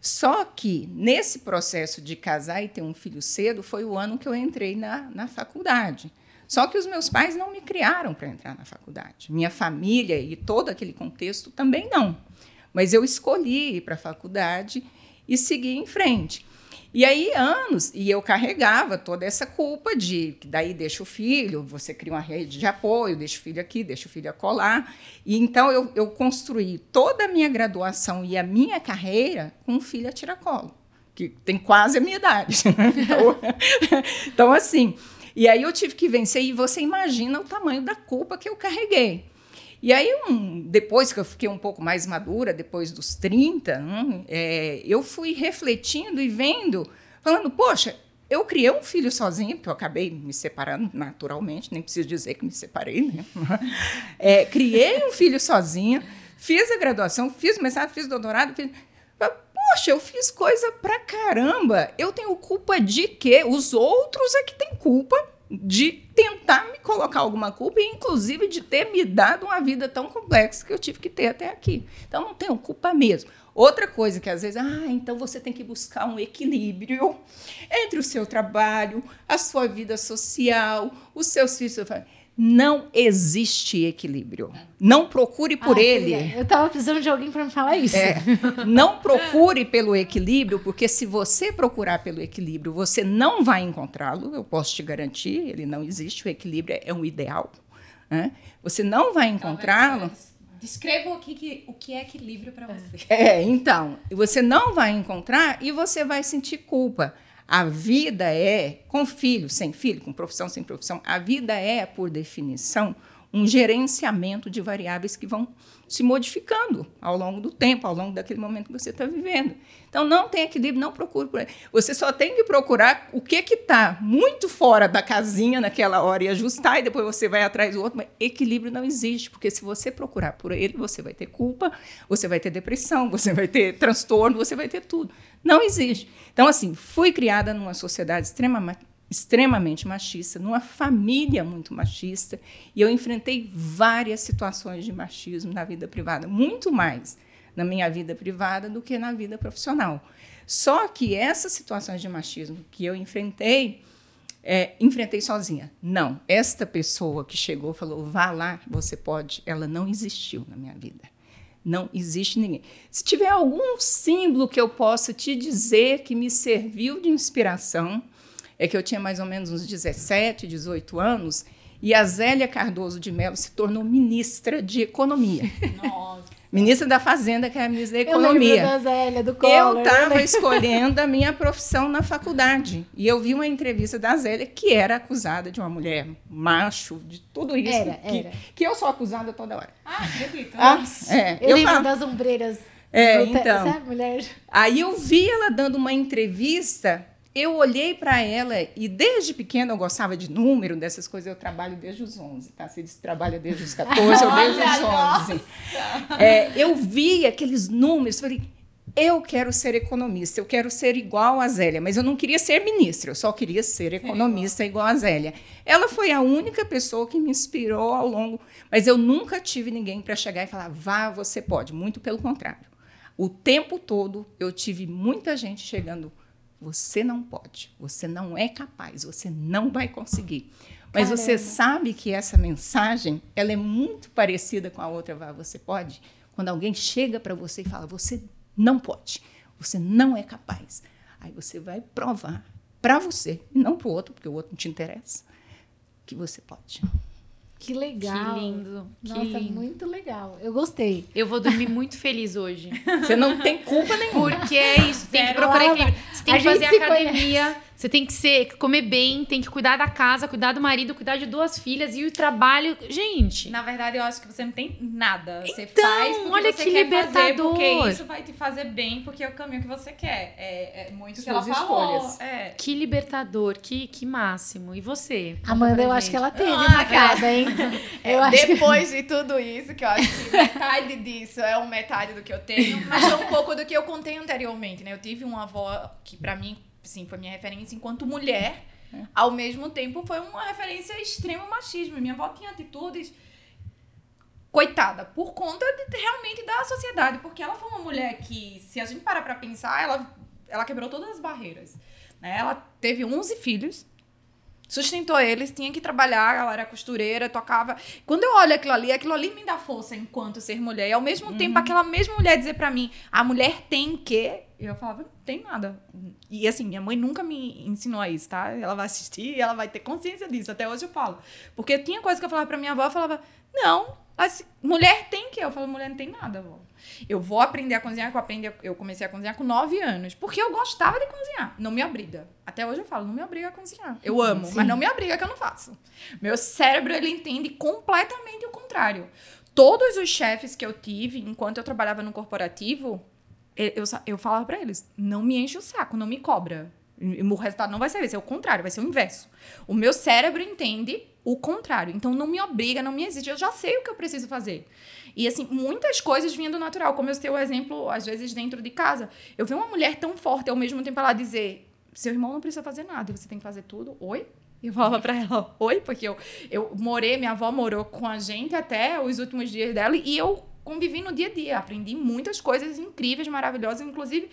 Só que nesse processo de casar e ter um filho cedo foi o ano que eu entrei na, na faculdade. Só que os meus pais não me criaram para entrar na faculdade. Minha família e todo aquele contexto também não. Mas eu escolhi ir para a faculdade e seguir em frente. E aí, anos, e eu carregava toda essa culpa de que daí deixa o filho, você cria uma rede de apoio, deixa o filho aqui, deixa o filho acolá. E então eu, eu construí toda a minha graduação e a minha carreira com um filho a tiracolo, que tem quase a minha idade. *laughs* Né? Então, *laughs* então, assim, e aí eu tive que vencer, e você imagina o tamanho da culpa que eu carreguei. E aí, um, depois que eu fiquei um pouco mais madura, depois dos 30, hum, é, eu fui refletindo e vendo, falando, poxa, eu criei um filho sozinha, porque eu acabei me separando naturalmente, nem preciso dizer que me separei, né? *laughs* É, criei um filho sozinha, fiz a graduação, fiz o mestrado, fiz o doutorado, fiz... Poxa, eu fiz coisa pra caramba. Eu tenho culpa de quê? Os outros é que têm culpa de tentar me colocar alguma culpa inclusive, de ter me dado uma vida tão complexa que eu tive que ter até aqui. Então, não tenho culpa mesmo. Outra coisa que às vezes, ah, então você tem que buscar um equilíbrio entre o seu trabalho, a sua vida social, os seus filhos. Não existe equilíbrio. Não procure por ah, ele. É. Eu estava precisando de alguém para me falar isso. É, não procure pelo equilíbrio, porque se você procurar pelo equilíbrio, você não vai encontrá-lo. Eu posso te garantir, ele não existe. O equilíbrio é um ideal. Né? Você não vai encontrá-lo. Descreva o que, o que é equilíbrio para você. É, então, você não vai encontrar e você vai sentir culpa. A vida é, com filho, sem filho, com profissão, sem profissão, a vida é, por definição, um gerenciamento de variáveis que vão se modificando ao longo do tempo, ao longo daquele momento que você está vivendo. Então, não tem equilíbrio, não procure por. Você só tem que procurar o que está muito fora da casinha naquela hora e ajustar, e depois você vai atrás do outro. Mas equilíbrio não existe, porque se você procurar por ele, você vai ter culpa, você vai ter depressão, você vai ter transtorno, você vai ter tudo. Não existe. Então, assim, fui criada numa sociedade extremamente extremamente machista, numa família muito machista, e eu enfrentei várias situações de machismo na vida privada, muito mais na minha vida privada do que na vida profissional. Só que essas situações de machismo que eu enfrentei, é, enfrentei sozinha. Não, esta pessoa que chegou falou, vá lá, você pode, ela não existiu na minha vida. Não existe ninguém. Se tiver algum símbolo que eu possa te dizer que me serviu de inspiração, é que eu tinha mais ou menos uns 17, 18 anos, e a Zélia Cardoso de Mello se tornou ministra de Economia. *laughs* Nossa. Ministra da Fazenda, que é a ministra da Economia. Eu da Zélia, do Collor. Eu estava escolhendo a minha profissão na faculdade. E eu vi uma entrevista da Zélia, que era acusada de uma mulher macho, de tudo isso. Era, que, era. que eu sou acusada toda hora. Ah, acredito. Ah, é. Eu, eu lembro falo, das ombreiras. É, então. Sabe, mulher? Aí eu vi ela dando uma entrevista eu olhei para ela e desde pequena eu gostava de número, dessas coisas. Eu trabalho desde os 11, tá? Você trabalha desde os 14, eu desde os 11. É, eu vi aqueles números, falei, eu quero ser economista, eu quero ser igual a Zélia, mas eu não queria ser ministra, eu só queria ser economista igual a Zélia. Ela foi a única pessoa que me inspirou ao longo, mas eu nunca tive ninguém para chegar e falar, vá, você pode. Muito pelo contrário. O tempo todo eu tive muita gente chegando você não pode, você não é capaz, você não vai conseguir. Mas Caramba. você sabe que essa mensagem, ela é muito parecida com a outra, vá, você pode? Quando alguém chega para você e fala, você não pode, você não é capaz. Aí você vai provar para você, e não para o outro, porque o outro não te interessa, que você pode. Que legal. Que lindo. Nossa, que lindo. muito legal. Eu gostei. Eu vou dormir muito feliz hoje. Você não tem culpa nenhuma. Porque é isso, tem que procurar equilíbrio. Você tem que fazer academia. Conhece. Você tem que ser, comer bem, tem que cuidar da casa, cuidar do marido, cuidar de duas filhas e o trabalho. Gente. Na verdade, eu acho que você não tem nada. Você então, faz porque olha você que quer libertador. fazer, porque isso vai te fazer bem, porque é o caminho que você quer. É, é muito Suas que ela falou. Escolhas. É. Que libertador, que, que máximo. E você? Amanda, eu gente. acho que ela teve ah, marcada, hein? *laughs* Eu acho Depois que... de tudo isso, que eu acho que metade disso é um metade do que eu tenho, mas é um pouco do que eu contei anteriormente, né? Eu tive uma avó que, para mim, sim, foi minha referência enquanto mulher. É. Ao mesmo tempo, foi uma referência extremo machismo. Minha avó tinha atitudes coitada, por conta de, realmente da sociedade, porque ela foi uma mulher que, se a gente parar para pensar, ela, ela quebrou todas as barreiras. Né? Ela teve 11 filhos, sustentou eles, tinha que trabalhar, ela era costureira, tocava. Quando eu olho aquilo ali, aquilo ali me dá força enquanto ser mulher. E ao mesmo uhum. tempo, aquela mesma mulher dizer para mim, a mulher tem que. Eu falava, não tem nada. E assim, minha mãe nunca me ensinou a isso, tá? Ela vai assistir e ela vai ter consciência disso. Até hoje eu falo. Porque tinha coisa que eu falava pra minha avó, eu falava, não, assim, mulher tem que. Eu falo, mulher não tem nada, avó. Eu vou aprender a cozinhar, eu, aprendi, eu comecei a cozinhar com 9 anos, porque eu gostava de cozinhar. Não me obriga. Até hoje eu falo, não me obriga a cozinhar. Eu amo, Sim. mas não me obriga que eu não faço. Meu cérebro, ele entende completamente o contrário. Todos os chefes que eu tive, enquanto eu trabalhava no corporativo, eu, eu falava para eles, não me enche o saco, não me cobra. O resultado não vai ser esse, é o contrário, vai ser o inverso. O meu cérebro entende o contrário. Então não me obriga, não me exige, eu já sei o que eu preciso fazer. E assim, muitas coisas vinham do natural, como eu citei o exemplo, às vezes, dentro de casa. Eu vi uma mulher tão forte, ao mesmo tempo ela dizer: seu irmão não precisa fazer nada, você tem que fazer tudo. Oi? E eu falava pra ela, *laughs* oi, porque eu, eu morei, minha avó morou com a gente até os últimos dias dela, e eu convivi no dia a dia. Aprendi muitas coisas incríveis, maravilhosas, inclusive.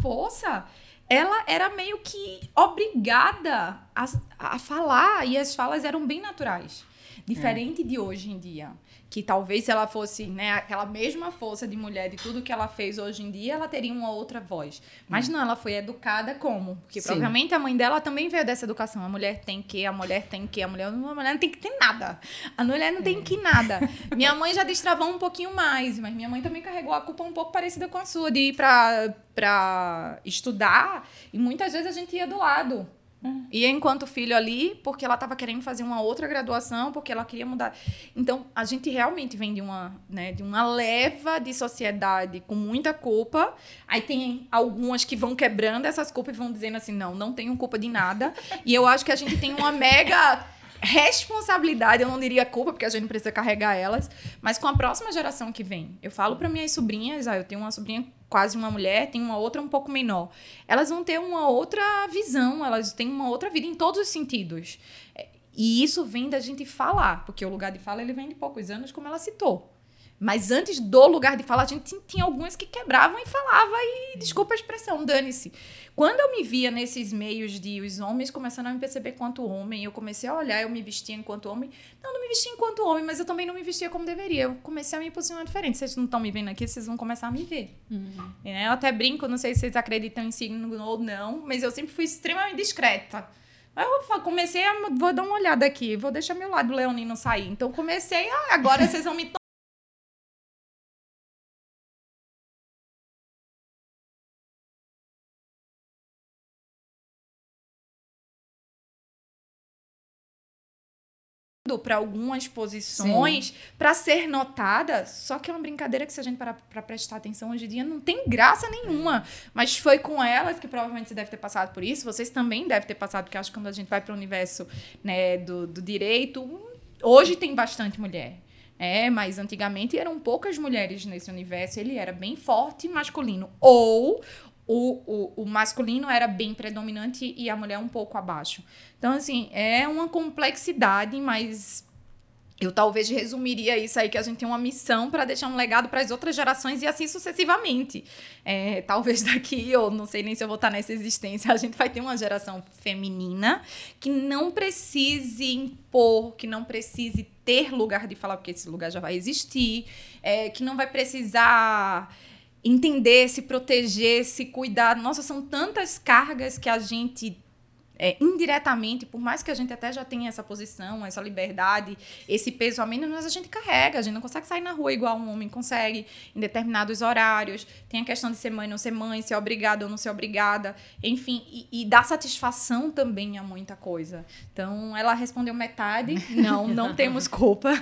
Força ela era meio que obrigada a, a falar e as falas eram bem naturais. Diferente é. de hoje em dia. Que talvez se ela fosse né, aquela mesma força de mulher de tudo que ela fez hoje em dia, ela teria uma outra voz. Mas hum. não, ela foi educada como? Porque Sim. provavelmente a mãe dela também veio dessa educação. A mulher tem que, a mulher tem que, a mulher, a mulher não tem que ter nada. A mulher não é. tem que nada. *laughs* minha mãe já destravou um pouquinho mais, mas minha mãe também carregou a culpa um pouco parecida com a sua, de ir pra, pra estudar. E muitas vezes a gente ia do lado. E enquanto filho ali, porque ela estava querendo fazer uma outra graduação, porque ela queria mudar. Então, a gente realmente vem de uma, né, de uma leva de sociedade com muita culpa. Aí tem algumas que vão quebrando essas culpas e vão dizendo assim: não, não tenho culpa de nada. e eu acho que a gente tem uma mega responsabilidade, eu não diria culpa, porque a gente precisa carregar elas, mas com a próxima geração que vem. Eu falo para minhas sobrinhas, ah, eu tenho uma sobrinha quase uma mulher, tem uma outra um pouco menor. Elas vão ter uma outra visão, elas têm uma outra vida em todos os sentidos. E isso vem da gente falar, porque o lugar de fala ele vem de poucos anos, como ela citou. Mas antes do lugar de fala, a gente tinha algumas que quebravam e falava e desculpa a expressão, dane-se. Quando eu me via nesses meios de os homens começando a me perceber quanto homem, eu comecei a olhar, eu me vestia enquanto homem. Não, não me vestia enquanto homem, mas eu também não me vestia como deveria. Eu comecei a me posicionar diferente. Vocês não estão me vendo aqui, vocês vão começar a me ver. Uhum. É, eu até brinco, não sei se vocês acreditam em signo ou não, mas eu sempre fui extremamente discreta. Eu comecei a. Vou dar uma olhada aqui, vou deixar meu lado leonino sair. Então comecei a. Agora vocês vão me para algumas posições para ser notada, só que é uma brincadeira que se a gente parar para prestar atenção hoje em dia não tem graça nenhuma. Mas foi com elas que provavelmente você deve ter passado por isso, vocês também devem ter passado, porque acho que quando a gente vai para o universo né, do, do direito, hoje tem bastante mulher. É, mas antigamente eram poucas mulheres nesse universo, ele era bem forte masculino. Ou o, o, o, masculino era bem predominante e a mulher um pouco abaixo. Então, assim, é uma complexidade, mas eu talvez resumiria isso aí, que a gente tem uma missão para deixar um legado para as outras gerações e assim sucessivamente. É, talvez *laughs* daqui, eu não sei nem se eu vou estar nessa existência, a gente vai ter uma geração feminina que não precise impor, que não precise ter lugar de falar, porque esse lugar já vai existir, é, que não vai precisar entender, se proteger, se cuidar. Nossa, são tantas cargas que a gente é, indiretamente, por mais que a gente até já tenha essa posição, essa liberdade, esse peso a menos, mas a gente carrega, a gente não consegue sair na rua igual um homem consegue, em determinados horários. Tem a questão de ser mãe, não ser mãe, ser obrigada ou não ser obrigada, enfim, e, e dar satisfação também a muita coisa. Então, ela respondeu metade, *laughs* não, não temos culpa.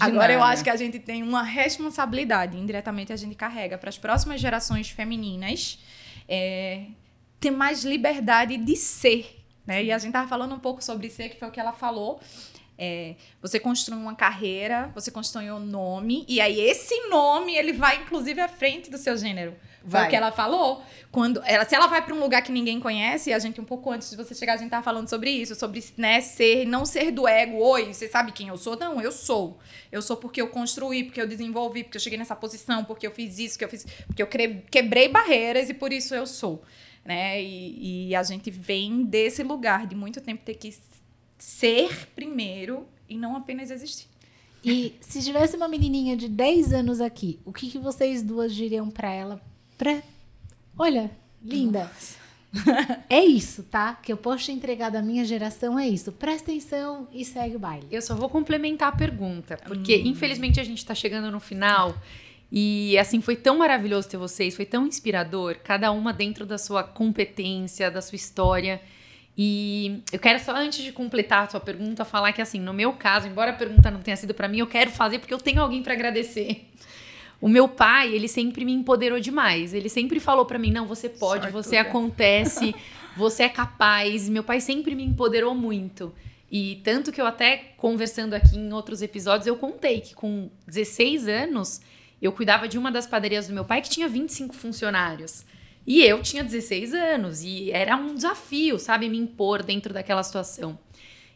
Agora, eu acho que a gente tem uma responsabilidade, indiretamente a gente carrega para as próximas gerações femininas. É, ter mais liberdade de ser né? E a gente estava falando um pouco sobre isso, que foi o que ela falou. É, você constrói uma carreira, você constrói um nome, e aí esse nome ele vai inclusive à frente do seu gênero. Foi o que ela falou. Quando ela, se ela vai para um lugar que ninguém conhece, a gente um pouco antes de você chegar, a gente tava falando sobre isso, sobre né, ser, não ser do ego, oi, você sabe quem eu sou? Não, eu sou. Eu sou porque eu construí, porque eu desenvolvi, porque eu cheguei nessa posição, porque eu fiz isso, que eu fiz, porque eu quebrei barreiras e por isso eu sou. Né? E, e a gente vem desse lugar de muito tempo ter que ser primeiro e não apenas existir. E se tivesse uma menininha de 10 anos aqui, o que, que vocês duas diriam para ela? Pra... Olha, linda. Nossa. é isso, tá? Que eu posso te entregar da minha geração é isso. Presta atenção e segue o baile. Eu só vou complementar a pergunta, porque hum. infelizmente a gente está chegando no final. E assim, foi tão maravilhoso ter vocês, foi tão inspirador, cada uma dentro da sua competência, da sua história. E eu quero só, antes de completar a sua pergunta, falar que, assim, no meu caso, embora a pergunta não tenha sido para mim, eu quero fazer porque eu tenho alguém para agradecer. O meu pai, ele sempre me empoderou demais. Ele sempre falou para mim: não, você pode, você acontece, *laughs* você é capaz. Meu pai sempre me empoderou muito. E tanto que eu até conversando aqui em outros episódios, eu contei que com 16 anos eu cuidava de uma das padarias do meu pai que tinha 25 funcionários. E eu tinha 16 anos e era um desafio, sabe, me impor dentro daquela situação.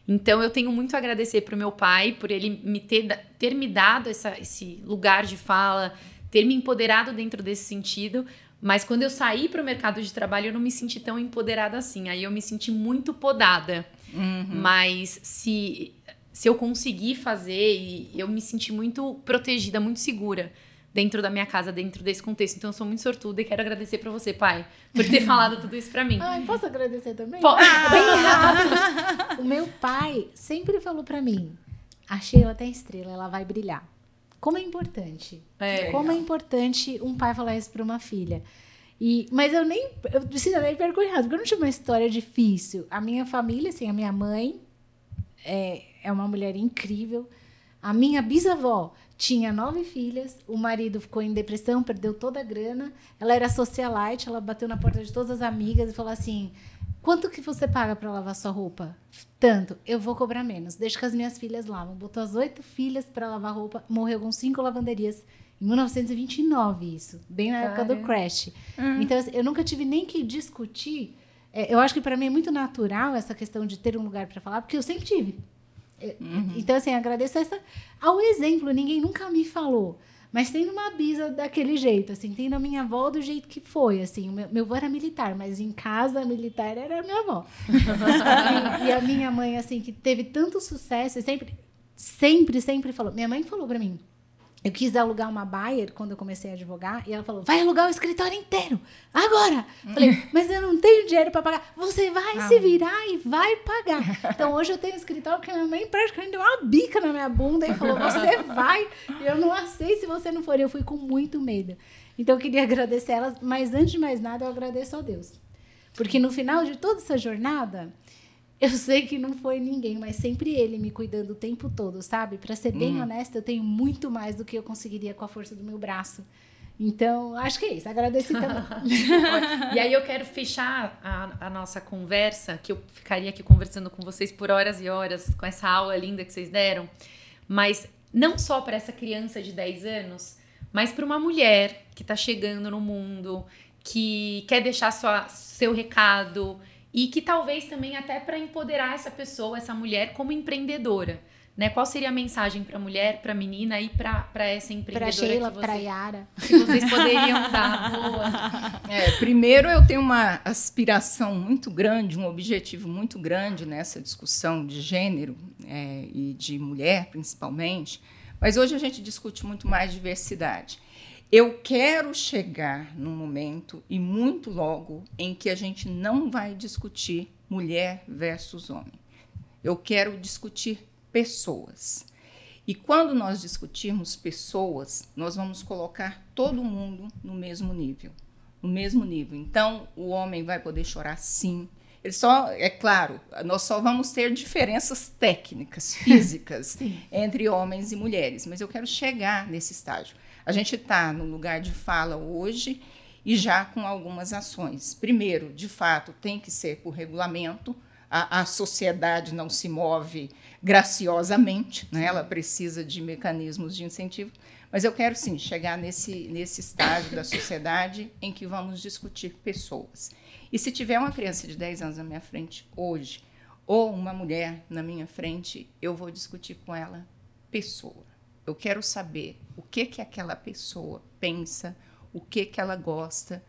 Então eu tenho muito a agradecer para o meu pai por ele me ter, ter me dado essa, esse lugar de fala, ter me empoderado dentro desse sentido. Mas quando eu saí para o mercado de trabalho, eu não me senti tão empoderada assim. Aí eu me senti muito podada. Uhum. Mas se, se eu conseguir fazer, eu me senti muito protegida, muito segura dentro da minha casa, dentro desse contexto. Então eu sou muito sortuda e quero agradecer para você, pai, por ter falado tudo isso para mim. Ai, posso agradecer também? Ah, *laughs* bem rápido. O meu pai sempre falou para mim: a Sheila tem estrela, ela vai brilhar. Como é importante. É, como é importante um pai falar isso para uma filha. E, mas eu nem. Eu preciso nem envergonhado, porque eu não tive uma história difícil. A minha família, assim, a minha mãe é, é uma mulher incrível. A minha bisavó tinha nove filhas, o marido ficou em depressão, perdeu toda a grana. Ela era socialite, ela bateu na porta de todas as amigas e falou assim: Quanto que você paga para lavar sua roupa? Tanto. Eu vou cobrar menos. Deixa que as minhas filhas lavam. Botou as oito filhas para lavar roupa, morreu com cinco lavanderias. Em 1929, isso. Bem na Cara. época do crash. Uhum. Então, assim, eu nunca tive nem que discutir. É, eu acho que para mim é muito natural essa questão de ter um lugar para falar, porque eu sempre tive. Uhum. Então, assim, agradeço essa, ao exemplo. Ninguém nunca me falou. Mas tem uma bisa daquele jeito, assim. Tem na minha avó do jeito que foi, assim. Meu, meu avô era militar, mas em casa, militar era a minha avó. *laughs* e, e, a minha mãe, assim, que teve tanto sucesso, sempre, sempre, sempre falou. Minha mãe falou para mim, eu quis alugar uma Bayer quando eu comecei a advogar e ela falou: vai alugar o escritório inteiro, agora! Falei, *laughs* mas eu não tenho dinheiro para pagar. Você vai ah. se virar e vai pagar. Então hoje eu tenho um escritório que a minha mãe praticamente deu uma bica na minha bunda e falou: você *laughs* vai, eu não aceito se você não for. Eu fui com muito medo. Então eu queria agradecer elas, mas antes de mais nada eu agradeço a Deus. Porque no final de toda essa jornada, *laughs* eu sei que não foi ninguém, mas sempre ele me cuidando o tempo todo, sabe? Para ser bem hum. honesta, eu tenho muito mais do que eu conseguiria com a força do meu braço. Então, acho que é isso. Agradeci *laughs* também. e aí eu quero fechar a, a, nossa conversa, que eu ficaria aqui conversando com vocês por horas e horas, com essa aula linda que vocês deram. Mas não só para essa criança de 10 anos, mas para uma mulher que está chegando no mundo, que quer deixar sua, seu recado, e que talvez também até para empoderar essa pessoa, essa mulher como empreendedora. Né? Qual seria a mensagem para a mulher, para a menina e para essa empreendedora? Para Sheila, para Yara. Que vocês poderiam *laughs* dar. Boa. É, primeiro, eu tenho uma aspiração muito grande, um objetivo muito grande nessa discussão de gênero é, e de mulher, principalmente. Mas hoje a gente discute muito mais diversidade. Eu quero chegar num momento, e muito logo, em que a gente não vai discutir mulher versus homem. Eu quero discutir pessoas. E quando nós discutirmos pessoas, nós vamos colocar todo mundo no mesmo nível. No mesmo nível. Então, o homem vai poder chorar sim. Ele só, é claro, nós só vamos ter diferenças técnicas, físicas, *laughs* entre homens e mulheres, mas eu quero chegar nesse estágio. A gente está no lugar de fala hoje e já com algumas ações. Primeiro, de fato, tem que ser por regulamento. A, a sociedade não se move graciosamente, né? ela precisa de mecanismos de incentivo. Mas eu quero sim chegar nesse, nesse estágio da sociedade em que vamos discutir pessoas. E se tiver uma criança de 10 anos na minha frente hoje, ou uma mulher na minha frente, eu vou discutir com ela pessoa. Eu quero saber o que que aquela pessoa pensa, o que que ela gosta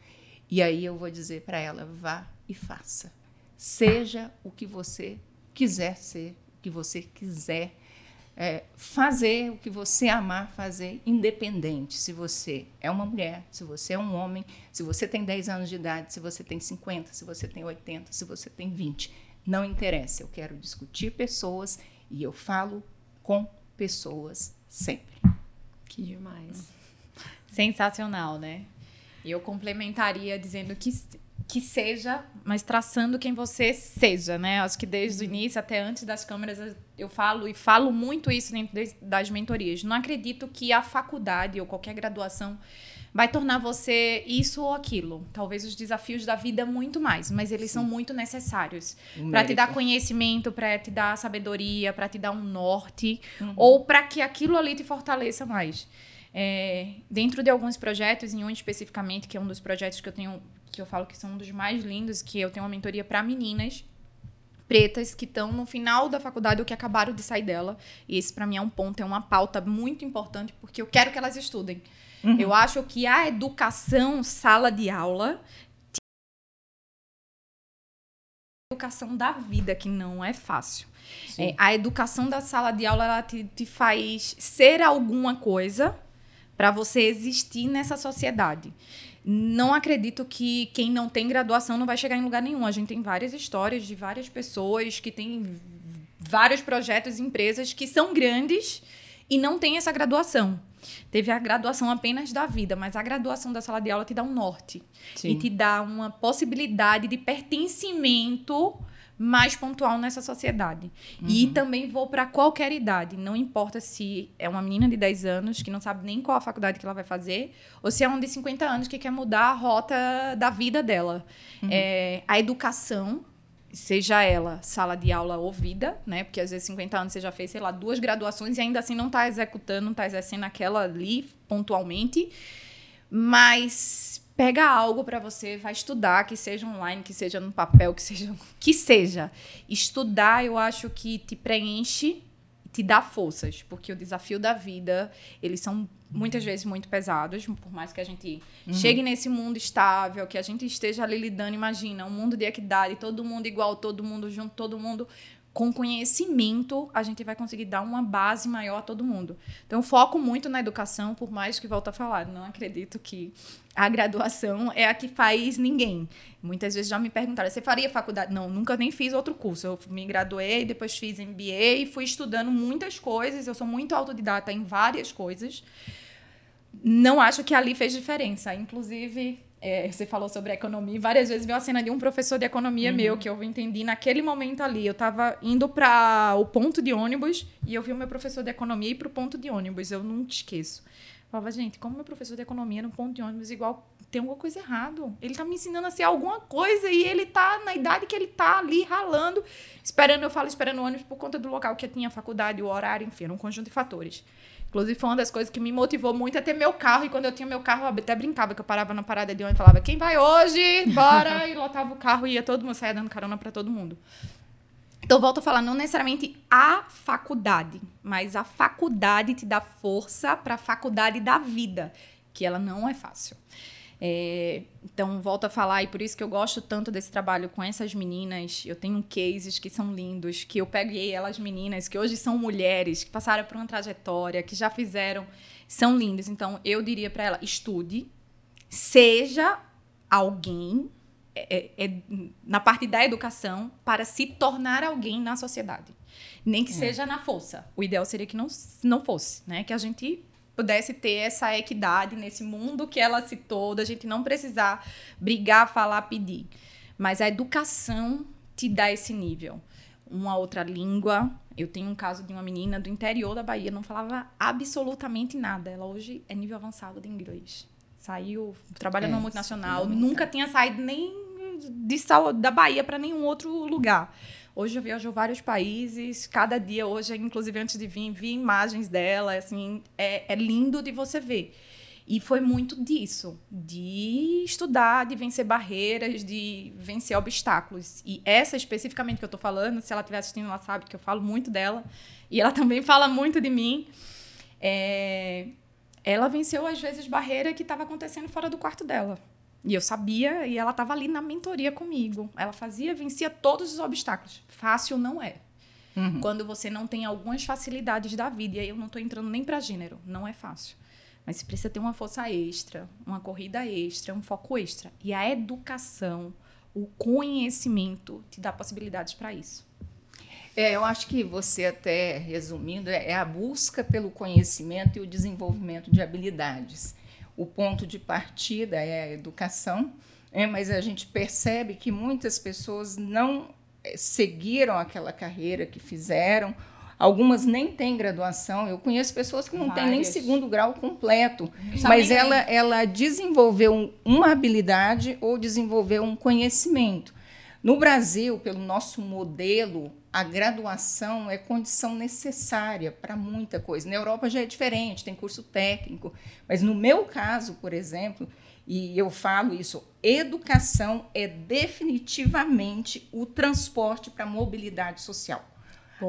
E aí eu vou dizer para ela: vá e faça. Seja o que você quiser ser, o que você quiser é, fazer, o que você amar fazer, independente se você é uma mulher, se você é um homem, se você tem 10 anos de idade, se você tem 50, se você tem 80, se você tem 20. Não interessa. Eu quero discutir pessoas e eu falo com pessoas sempre. Que demais. Sensacional, né? E eu complementaria dizendo que, que seja, mas traçando quem você seja, né? Acho que desde o início até antes das câmeras eu falo e falo muito isso dentro das mentorias. Não acredito que a faculdade ou qualquer graduação vai tornar você isso ou aquilo. Talvez os desafios da vida muito mais, mas eles Sim. são muito necessários para te dar conhecimento, para te dar sabedoria, para te dar um norte uhum. ou para que aquilo ali te fortaleça mais. É, dentro de alguns projetos, em um especificamente, que é um dos projetos que eu tenho, que eu falo que são um dos mais lindos, que eu tenho uma mentoria para meninas pretas que estão no final da faculdade ou que acabaram de sair dela. E esse para mim é um ponto, é uma pauta muito importante porque eu quero que elas estudem. Uhum. Eu acho que a educação sala de aula educação da vida que não é fácil. É, a educação da sala de aula ela te, te faz ser alguma coisa para você existir nessa sociedade. Não acredito que quem não tem graduação não vai chegar em lugar nenhum. A gente tem várias histórias de várias pessoas que têm vários projetos, empresas que são grandes e não têm essa graduação. Teve a graduação apenas da vida, mas a graduação da sala de aula te dá um norte. Sim. E te dá uma possibilidade de pertencimento mais pontual nessa sociedade. Uhum. E também vou para qualquer idade, não importa se é uma menina de 10 anos que não sabe nem qual a faculdade que ela vai fazer, ou se é um de 50 anos que quer mudar a rota da vida dela. Uhum. É, a educação seja ela sala de aula ou vida, né? Porque às vezes 50 anos você já fez, sei lá, duas graduações e ainda assim não está executando, não está exercendo aquela ali pontualmente. Mas pega algo para você, vai estudar, que seja online, que seja no papel, que seja *laughs* que seja. Estudar, eu acho que te preenche, te dá forças, porque o desafio da vida, eles são muitas vezes muito pesados, por mais que a gente uhum. chegue nesse mundo estável, que a gente esteja ali lidando, imagina, um mundo de equidade, todo mundo igual, todo mundo junto, todo mundo com conhecimento, a gente vai conseguir dar uma base maior a todo mundo. Então, foco muito na educação, por mais que volta a falar, não acredito que a graduação é a que faz ninguém. Muitas vezes já me perguntaram, você faria faculdade? Não, nunca nem fiz outro curso. Eu me graduei, depois fiz MBA e fui estudando muitas coisas. Eu sou muito autodidata em várias coisas. Não acho que ali fez diferença. Inclusive, é, você falou sobre economia, várias vezes viu a cena de um professor de economia uhum. meu, que eu entendi naquele momento ali. Eu estava indo para o ponto de ônibus e eu vi o meu professor de economia ir para o ponto de ônibus. Eu nunca esqueço. Eu falava, gente, como meu professor de economia no ponto de ônibus, igual tem alguma coisa errada. Ele está me ensinando a ser alguma coisa e ele está na idade que ele está ali ralando, esperando, eu falo esperando o ônibus por conta do local que tinha a faculdade, o horário, enfim, um conjunto de fatores. Inclusive, foi uma das coisas que me motivou muito a ter meu carro. E quando eu tinha meu carro, eu até brincava que eu parava na parada de ônibus e falava: quem vai hoje? Bora! *laughs* e lotava o carro e ia todo mundo, saia dando carona para todo mundo. Então, volto a falar, não necessariamente a faculdade, mas a faculdade te dá força para a faculdade da vida, que ela não é fácil. É, então, volto a falar, e por isso que eu gosto tanto desse trabalho com essas meninas. Eu tenho cases que são lindos, que eu peguei elas meninas, que hoje são mulheres, que passaram por uma trajetória, que já fizeram, são lindos. Então, eu diria para ela: estude, seja alguém é, é, é, na parte da educação para se tornar alguém na sociedade. Nem que é. seja na força. O ideal seria que não, não fosse, né? Que a gente pudesse ter essa equidade nesse mundo que ela citou, da gente não precisar brigar, falar, pedir. Mas a educação te dá esse nível. Uma outra língua. Eu tenho um caso de uma menina do interior da Bahia, não falava absolutamente nada. Ela hoje é nível avançado de inglês. Saiu, trabalha é, numa multinacional, nunca tinha saído nem de, da Bahia para nenhum outro lugar. Hoje eu viajo vários países, cada dia hoje, inclusive antes de vir, vi imagens dela, assim, é, é lindo de você ver. E foi muito disso, de estudar, de vencer barreiras, de vencer obstáculos. E essa especificamente que eu tô falando, se ela estiver assistindo, ela sabe que eu falo muito dela. E ela *laughs* também fala muito de mim. É... Ela venceu, às vezes, barreira que estava acontecendo fora do quarto dela. E eu sabia, e ela estava ali na mentoria comigo. Ela fazia, vencia todos os obstáculos. Fácil não é. Uhum. Quando você não tem algumas facilidades da vida, e aí eu não estou entrando nem para gênero, não é fácil. Mas você precisa ter uma força extra, uma corrida extra, um foco extra. E a educação, o conhecimento te dá possibilidades para isso. É, eu acho que você até resumindo é, é a busca pelo conhecimento e o desenvolvimento de habilidades. O ponto de partida é a educação, é, mas a gente percebe que muitas pessoas não é, seguiram aquela carreira que fizeram. Algumas nem têm graduação. Eu conheço pessoas que não Várias. têm nem segundo grau completo, mas ela, ela desenvolveu uma habilidade ou desenvolveu um conhecimento. No Brasil, pelo nosso modelo, a graduação é condição necessária para muita coisa. Na Europa já é diferente, tem curso técnico. Mas no meu caso, por exemplo, e eu falo isso, educação é definitivamente o transporte para a mobilidade social.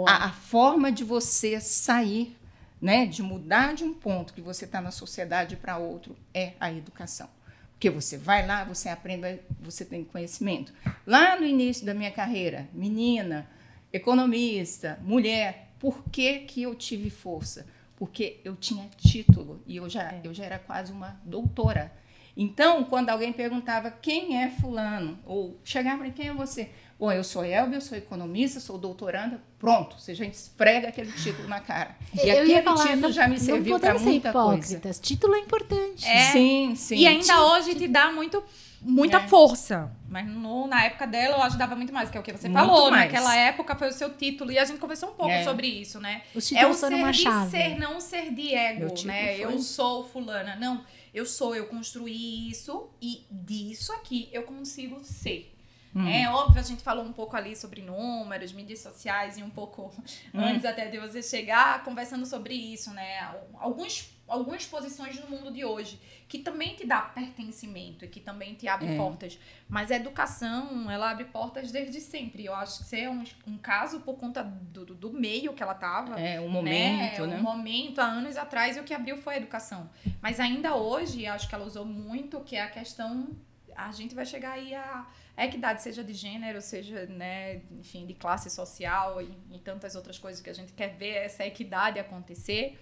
A, a, forma de você sair, né, de mudar de um ponto que você está na sociedade para outro é a educação. Porque você vai lá, você aprende, você tem conhecimento. Lá no início da minha carreira, menina, economista, mulher, por que, que eu tive força? Porque eu tinha título e eu já, é. eu já era quase uma doutora. Então, quando alguém perguntava quem é fulano, ou chegava para quem é você? Bom, eu sou Elbia, eu sou economista, sou doutoranda, pronto, você já esfrega aquele título na cara. *laughs* E eu aquele falar, título não, já me serviu para muita coisa. Título é importante. É, sim, sim. E ainda hoje te dá muito muita é. força. Mas no, na época dela eu ajudava muito mais, que é o que você muito falou. Mais. Naquela época foi o seu título. E a gente conversou um pouco é. sobre isso, né? Os é o ser uma de chave. ser, não ser de ego, né? Eu sou fulana. Não, eu sou, eu construí isso e disso aqui eu consigo ser. Hum. É óbvio, a gente falou um pouco ali sobre números, mídias sociais e um pouco hum. *laughs* antes até de você chegar, conversando sobre isso, né? Alguns, algumas posições no mundo de hoje que também te dá pertencimento e que também te abre é. portas. Mas a educação, ela abre portas desde sempre. Eu acho que isso é um, um caso por conta do, do, meio que ela estava. É, um momento, né? né? Um momento, há anos atrás, e o que abriu foi a educação. Mas ainda hoje, acho que ela usou muito, que é a questão... A gente vai chegar aí a a equidade, seja de gênero, seja, né, enfim, de classe social e, e tantas outras coisas que a gente quer ver essa equidade acontecer,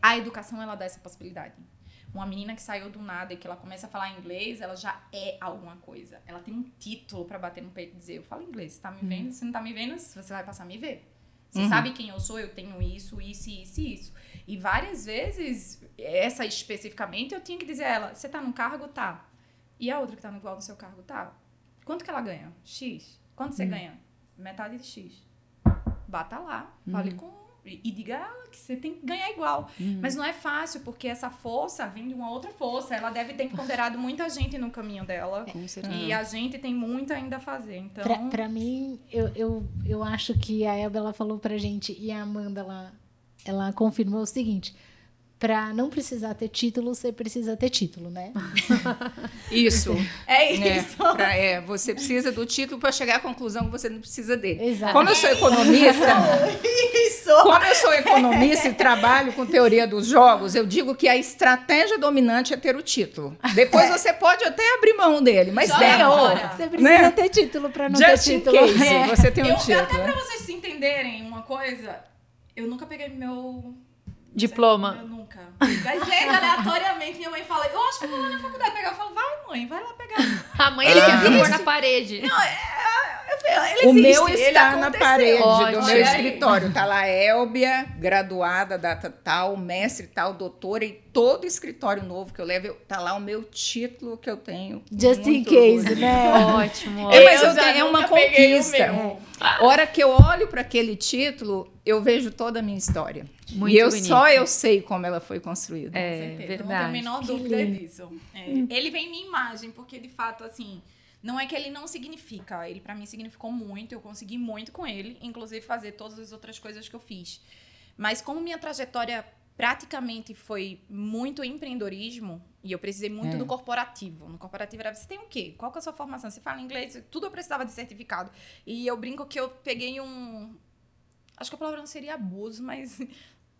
a educação ela dá essa possibilidade. Uma menina que saiu do nada e que ela começa a falar inglês, ela já é alguma coisa. Ela tem um título para bater no peito e dizer: Eu falo inglês, você tá me uhum. vendo? Se não tá me vendo, você vai passar a me ver. Você uhum. sabe quem eu sou, eu tenho isso, isso, isso e isso. E várias vezes, essa especificamente, eu tinha que dizer a ela: Você tá no cargo? Tá. E a outra que tá igual no seu cargo? Tá. Quanto que ela ganha? X. Quanto você uhum. ganha? Metade de X. Bata lá, uhum. fale com. E diga ela que você tem que ganhar igual. Uhum. Mas não é fácil, porque essa força vem de uma outra força. Ela deve ter encontrado muita gente no caminho dela. Com certeza. E a gente tem muito ainda a fazer. Então... Pra, pra mim, eu, eu, eu acho que a Elba ela falou pra gente e a Amanda ela, ela confirmou o seguinte para não precisar ter título, você precisa ter título, né? *laughs* isso. É isso. É, pra, é, você precisa do título para chegar à conclusão que você não precisa dele. Exato. Como eu sou economista, *laughs* isso. Como eu sou economista e trabalho com teoria dos jogos, eu digo que a estratégia dominante é ter o título. Depois é. você pode até abrir mão dele, mas Só tem. Você precisa né? ter título para não Just ter título. Case, é. você tem um eu, título. Até para vocês entenderem uma coisa, eu nunca peguei meu Diploma. Eu nunca. Às vezes, aleatoriamente, minha mãe fala, eu acho que eu vou lá na faculdade pegar. Eu falo, vai, mãe, vai lá pegar. A mãe, ele quer pôr na parede. Não, é, ele o meu está na parede Ótimo. do meu escritório. Está lá, Elbia, graduada, data tal, mestre tal, doutora, e todo escritório novo que eu levo, está lá o meu título que eu tenho. Just in case, orgulho. né? *laughs* Ótimo. É, mas eu, eu é uma conquista. A hora que eu olho para aquele título, eu vejo toda a minha história. Muito e eu bonito. só eu sei como ela foi construída. É, verdade. Não tenho a menor que dúvida lindo. disso. É, ele vem minha imagem, porque de fato, assim, não é que ele não significa. Ele para mim significou muito, eu consegui muito com ele, inclusive fazer todas as outras coisas que eu fiz. Mas como minha trajetória praticamente foi muito empreendedorismo e eu precisei muito é. do corporativo. No corporativo era você tem o quê? Qual que é a sua formação? Você fala inglês? Tudo eu precisava de certificado. E eu brinco que eu peguei um acho que a palavra não seria abuso, mas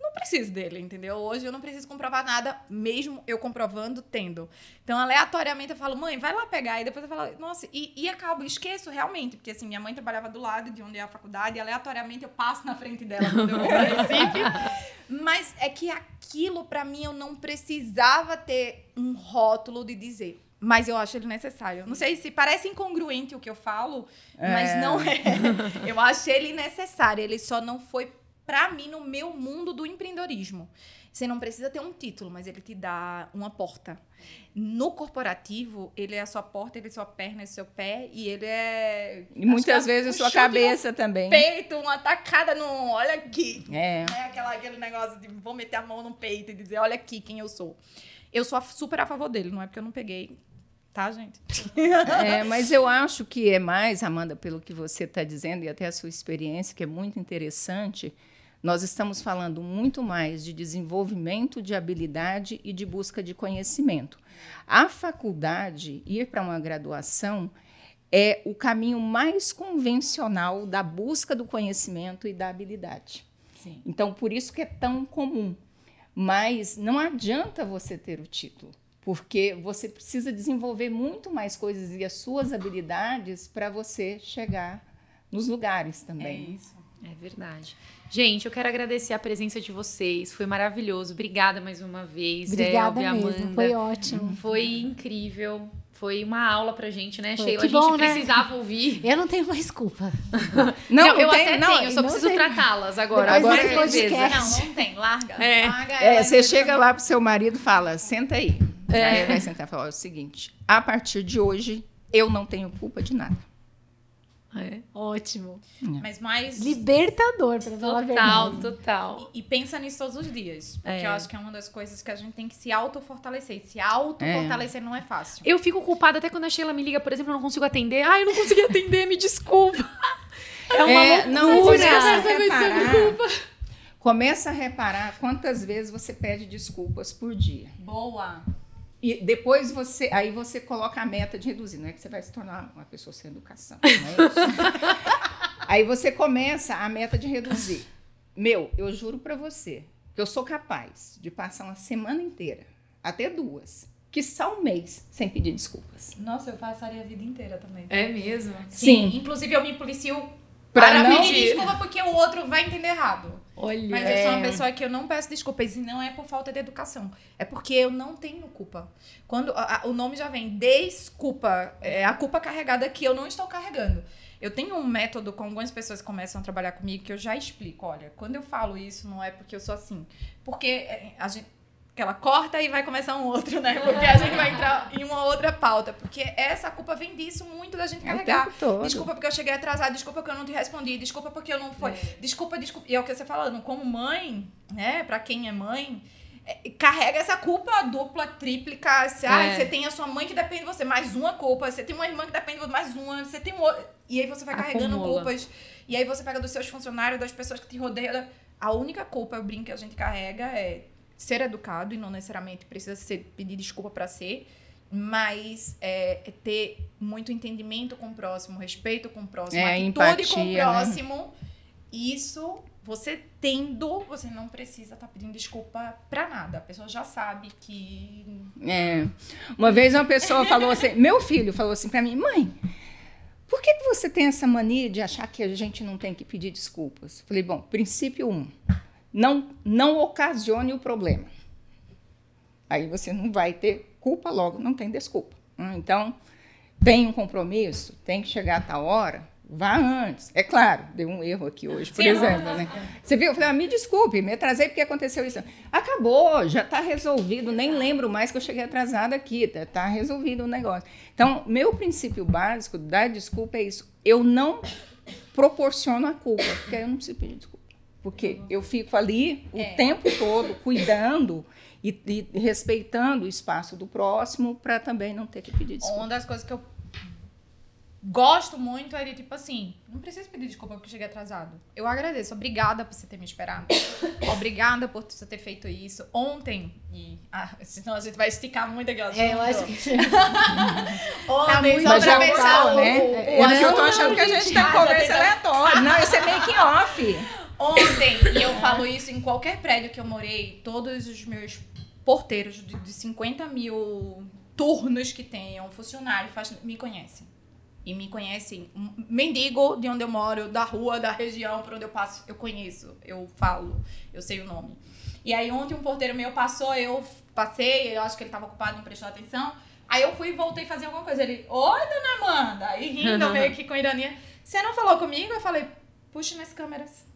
não preciso dele, entendeu? Hoje eu não preciso comprovar nada, mesmo eu comprovando, tendo. Então, aleatoriamente, eu falo, mãe, vai lá pegar. E depois eu falo, nossa, e, e acabo, esqueço realmente, porque assim, minha mãe trabalhava do lado de onde é a faculdade, e aleatoriamente eu passo na frente dela quando eu vou Recife. *laughs* Mas é que aquilo, para mim, eu não precisava ter um rótulo de dizer. Mas eu acho ele necessário. Não sei se parece incongruente o que eu falo, mas É. não é. *laughs* Eu acho ele necessário. Ele só não foi pra mim no meu mundo do empreendedorismo. Você não precisa ter um título, mas ele te dá uma porta. No corporativo, ele é a sua porta, ele é a sua perna, é o seu pé e ele é. E muitas é vezes um sua chute no cabeça também. Peito, uma tacada no. Olha aqui. É. É aquela, aquele negócio de vou meter a mão no peito e dizer, olha aqui quem eu sou. Eu sou a- super a favor dele, não é porque eu não peguei. Tá, gente? É, mas eu acho que é mais, Amanda, pelo que você está dizendo e até a sua experiência, que é muito interessante. Nós estamos falando muito mais de desenvolvimento de habilidade e de busca de conhecimento. A faculdade, ir para uma graduação, é o caminho mais convencional da busca do conhecimento e da habilidade. Sim. Então, por isso que é tão comum. Mas não adianta você ter o título, porque você precisa desenvolver muito mais coisas e as suas habilidades para você chegar nos lugares também. isso. É verdade. Gente, eu quero agradecer a presença de vocês. Foi maravilhoso. Obrigada mais uma vez. Obrigada Elvia, mesmo, Amanda. foi ótimo. Foi incrível. Foi uma aula pra gente, né, Foi. Sheila? Que a gente bom, né? precisava ouvir. Eu não tenho mais culpa. *laughs* Não, eu tem- até não, tenho, eu só não preciso tratá-las agora. Depois agora certeza. podcast. Não, não tem. Larga. É. Larga É, você chega lá pro seu marido e fala: senta aí. Aí ele vai sentar e falar: "Ó, é o seguinte, a partir de hoje, eu não tenho culpa de nada. É. Ótimo. Mas mais. Libertador, pra falar a Total, verdade. total. E, e pensa nisso todos os dias. Porque É. eu acho que é uma das coisas que a gente tem que se auto-fortalecer. Se auto-fortalecer não é fácil. Eu fico culpada até quando a Sheila me liga, por exemplo, eu não consigo atender. Ai, eu não consegui atender, me desculpa. *laughs* É uma É, loucura. não, reparar. Começa a reparar quantas vezes você pede desculpas por dia. Boa. E depois você, aí você coloca a meta de reduzir, não é que você vai se tornar uma pessoa sem educação, não é isso? *laughs* aí você começa a meta de reduzir. Meu, eu juro pra você que eu sou capaz de passar uma semana inteira, até duas, que só um mês sem pedir desculpas. Nossa, eu passaria a vida inteira também. É mesmo? Sim. Inclusive, eu me policio Pra para não- pedir desculpa porque o outro vai entender errado. Olha. Mas eu sou uma pessoa que eu não peço desculpas e não é por falta de educação. É porque eu não tenho culpa. Quando a- a- o nome já vem desculpa, é a culpa carregada que eu não estou carregando. Eu tenho um método com algumas pessoas que começam a trabalhar comigo que eu já explico. Olha, quando eu falo isso, não é porque eu sou assim. Porque é, a gente. Que ela corta e vai começar um outro, né? *laughs* Porque a gente vai entrar em uma outra pauta. Porque essa culpa vem disso muito da gente É carregar. Desculpa porque eu cheguei atrasada, desculpa porque eu não te respondi, desculpa porque eu não foi. Desculpa, desculpa. E é o que você falando, como mãe, né, pra quem é mãe, é, carrega essa culpa dupla, tríplica. Se, ah, É. você tem a sua mãe que depende de você, mais uma culpa. Você tem uma irmã que depende de você, mais uma. Você tem um outro. E aí você vai carregando Acumula. culpas. E aí você pega dos seus funcionários, das pessoas que te rodeiam. A única culpa, eu brinco, que a gente carrega é ser educado e não necessariamente precisa ser pedir desculpa pra ser. Mas é, é ter muito entendimento com o próximo, respeito com o próximo, É, atitude empatia, com o né? próximo. Isso, você tendo, você não precisa estar pedindo desculpa pra nada. A pessoa já sabe que. É. Uma vez uma pessoa falou assim, *laughs* meu filho falou assim pra mim, mãe, por que, que você tem essa mania de achar que a gente não tem que pedir desculpas? Falei, bom, princípio um, não, não ocasione o problema. Aí você não vai ter culpa logo, não tem desculpa. Hum, Então, tem um compromisso, tem que chegar a tal hora, vá antes. É claro, deu um erro aqui hoje, por Sim. exemplo. Né? Você viu? Eu falei, ah, me desculpe, me atrasei porque aconteceu isso. Acabou, já está resolvido, nem lembro mais que eu cheguei atrasada aqui, está resolvido o negócio. Então, meu princípio básico da desculpa é isso. Eu não proporciono a culpa, porque aí eu não preciso pedir desculpa. Porque eu fico ali o É. tempo todo cuidando e, e respeitando o espaço do próximo para também não ter que pedir desculpa. Uma das coisas que eu gosto muito é de tipo assim: não preciso pedir desculpa porque eu cheguei atrasado. Eu agradeço. Obrigada por você ter me esperado. *coughs* Obrigada por você ter feito isso. Ontem, e. Ah, senão a gente vai esticar muito aquele assunto. É, eu acho que *laughs* Ontem, Tá muito só Mas pra já fechar fechar, o, né? o, o É, é que eu tô achando que a gente tem Ah, já conversa aleatória. Não, esse é make off. Ontem, e eu falo isso em qualquer prédio que eu morei, todos os meus porteiros de, de 50 mil turnos que tenham, funcionário, faz, me conhecem. E me conhecem. Mendigo de onde eu moro, da rua, da região, por onde eu passo, eu conheço, eu falo, eu sei o nome. E aí ontem um porteiro meu passou, eu passei, eu acho que ele estava ocupado, não prestou atenção. Aí eu fui e voltei a fazer alguma coisa. Ele, oi, dona Amanda! Aí rindo *laughs* meio que com ironia. Você não falou comigo? Eu falei, puxa nas câmeras.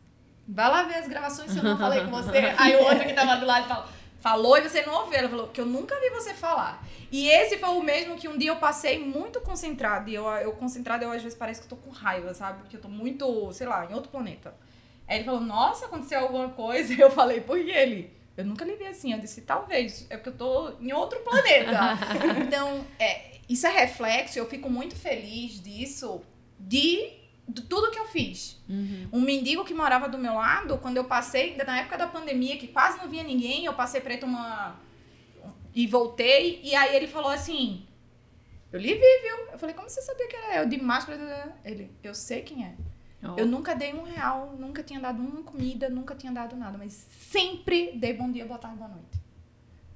Vai lá ver as gravações se eu não falei com você. Aí o outro que tava do lado falou, falou e você não ouviu. Ela falou que eu nunca vi você falar. E esse foi o mesmo que um dia eu passei muito concentrado. E eu, eu concentrado, eu às vezes parece que eu tô com raiva, sabe? Porque eu tô muito, sei lá, em outro planeta. Aí ele falou, nossa, aconteceu alguma coisa. *laughs* Eu falei, por que ele? Eu nunca lhe vi assim. Eu disse, talvez. É porque eu tô em outro planeta. *laughs* então, é, isso é reflexo. Eu fico muito feliz disso. De de tudo que eu fiz. Uhum. Um mendigo que morava do meu lado, quando eu passei, na época da pandemia, que quase não via ninguém, eu passei pra uma. E voltei, e aí ele falou assim: Eu lhe vi, viu? Eu falei: Como você sabia que era eu? De máscara. Ele: Eu sei quem é. Oh. Eu nunca dei um real, nunca tinha dado uma comida, nunca tinha dado nada, mas sempre dei bom dia, boa tarde, boa noite.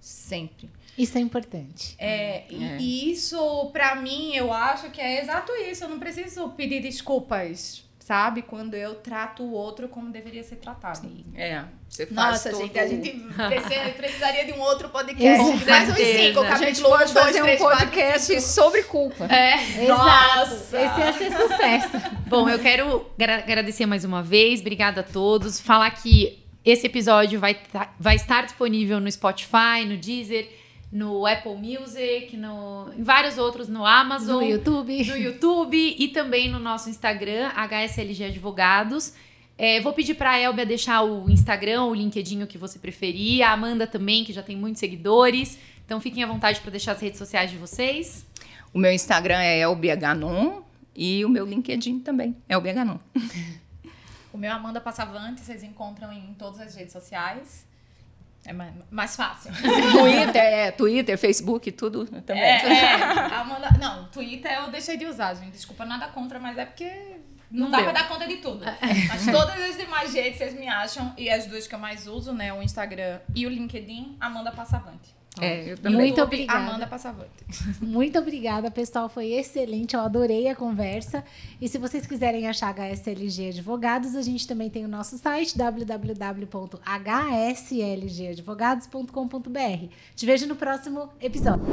Sempre. Isso é importante. É, é. E isso, para mim, eu acho que é exato isso. Eu não preciso pedir desculpas, sabe? Quando eu trato o outro como deveria ser tratado. Sim. É. Você faz Nossa, todo... gente, a gente *laughs* precisaria de um outro podcast. Com cinco, a gente pode fazer um podcast sobre culpa. É. Nossa. Esse ia ser sucesso. Bom, eu quero agradecer mais uma vez. Obrigada a todos. Falar que esse episódio vai, tá, vai estar disponível no Spotify, no Deezer, no Apple Music, no, em vários outros, no Amazon, no YouTube, no YouTube e também no nosso Instagram, HSLG Advogados. É, vou pedir para a Elbia deixar o Instagram, o LinkedIn, o que você preferir. A Amanda também, que já tem muitos seguidores. Então fiquem à vontade para deixar as redes sociais de vocês. O meu Instagram é Elbia Ganon e o meu LinkedIn também, Elbia Ganon. *laughs* O meu Amanda Passavante, vocês encontram em todas as redes sociais. É mais, mais fácil. *laughs* Twitter, é, Twitter, Facebook, tudo também. É, é. Amanda, não, Twitter eu deixei de usar, gente. Desculpa, nada contra, mas é porque não, não dá deu. pra dar conta de tudo. Mas todas as demais redes vocês me acham, e as duas que eu mais uso, né? O Instagram e o LinkedIn, Amanda Passavante. É, eu também. Muito obrigada. Amanda Passavante. *laughs* Muito obrigada, pessoal. Foi excelente. Eu adorei a conversa. E se vocês quiserem achar HSLG Advogados, a gente também tem o nosso site www.hslgadvogados.com.br. Te vejo no próximo episódio.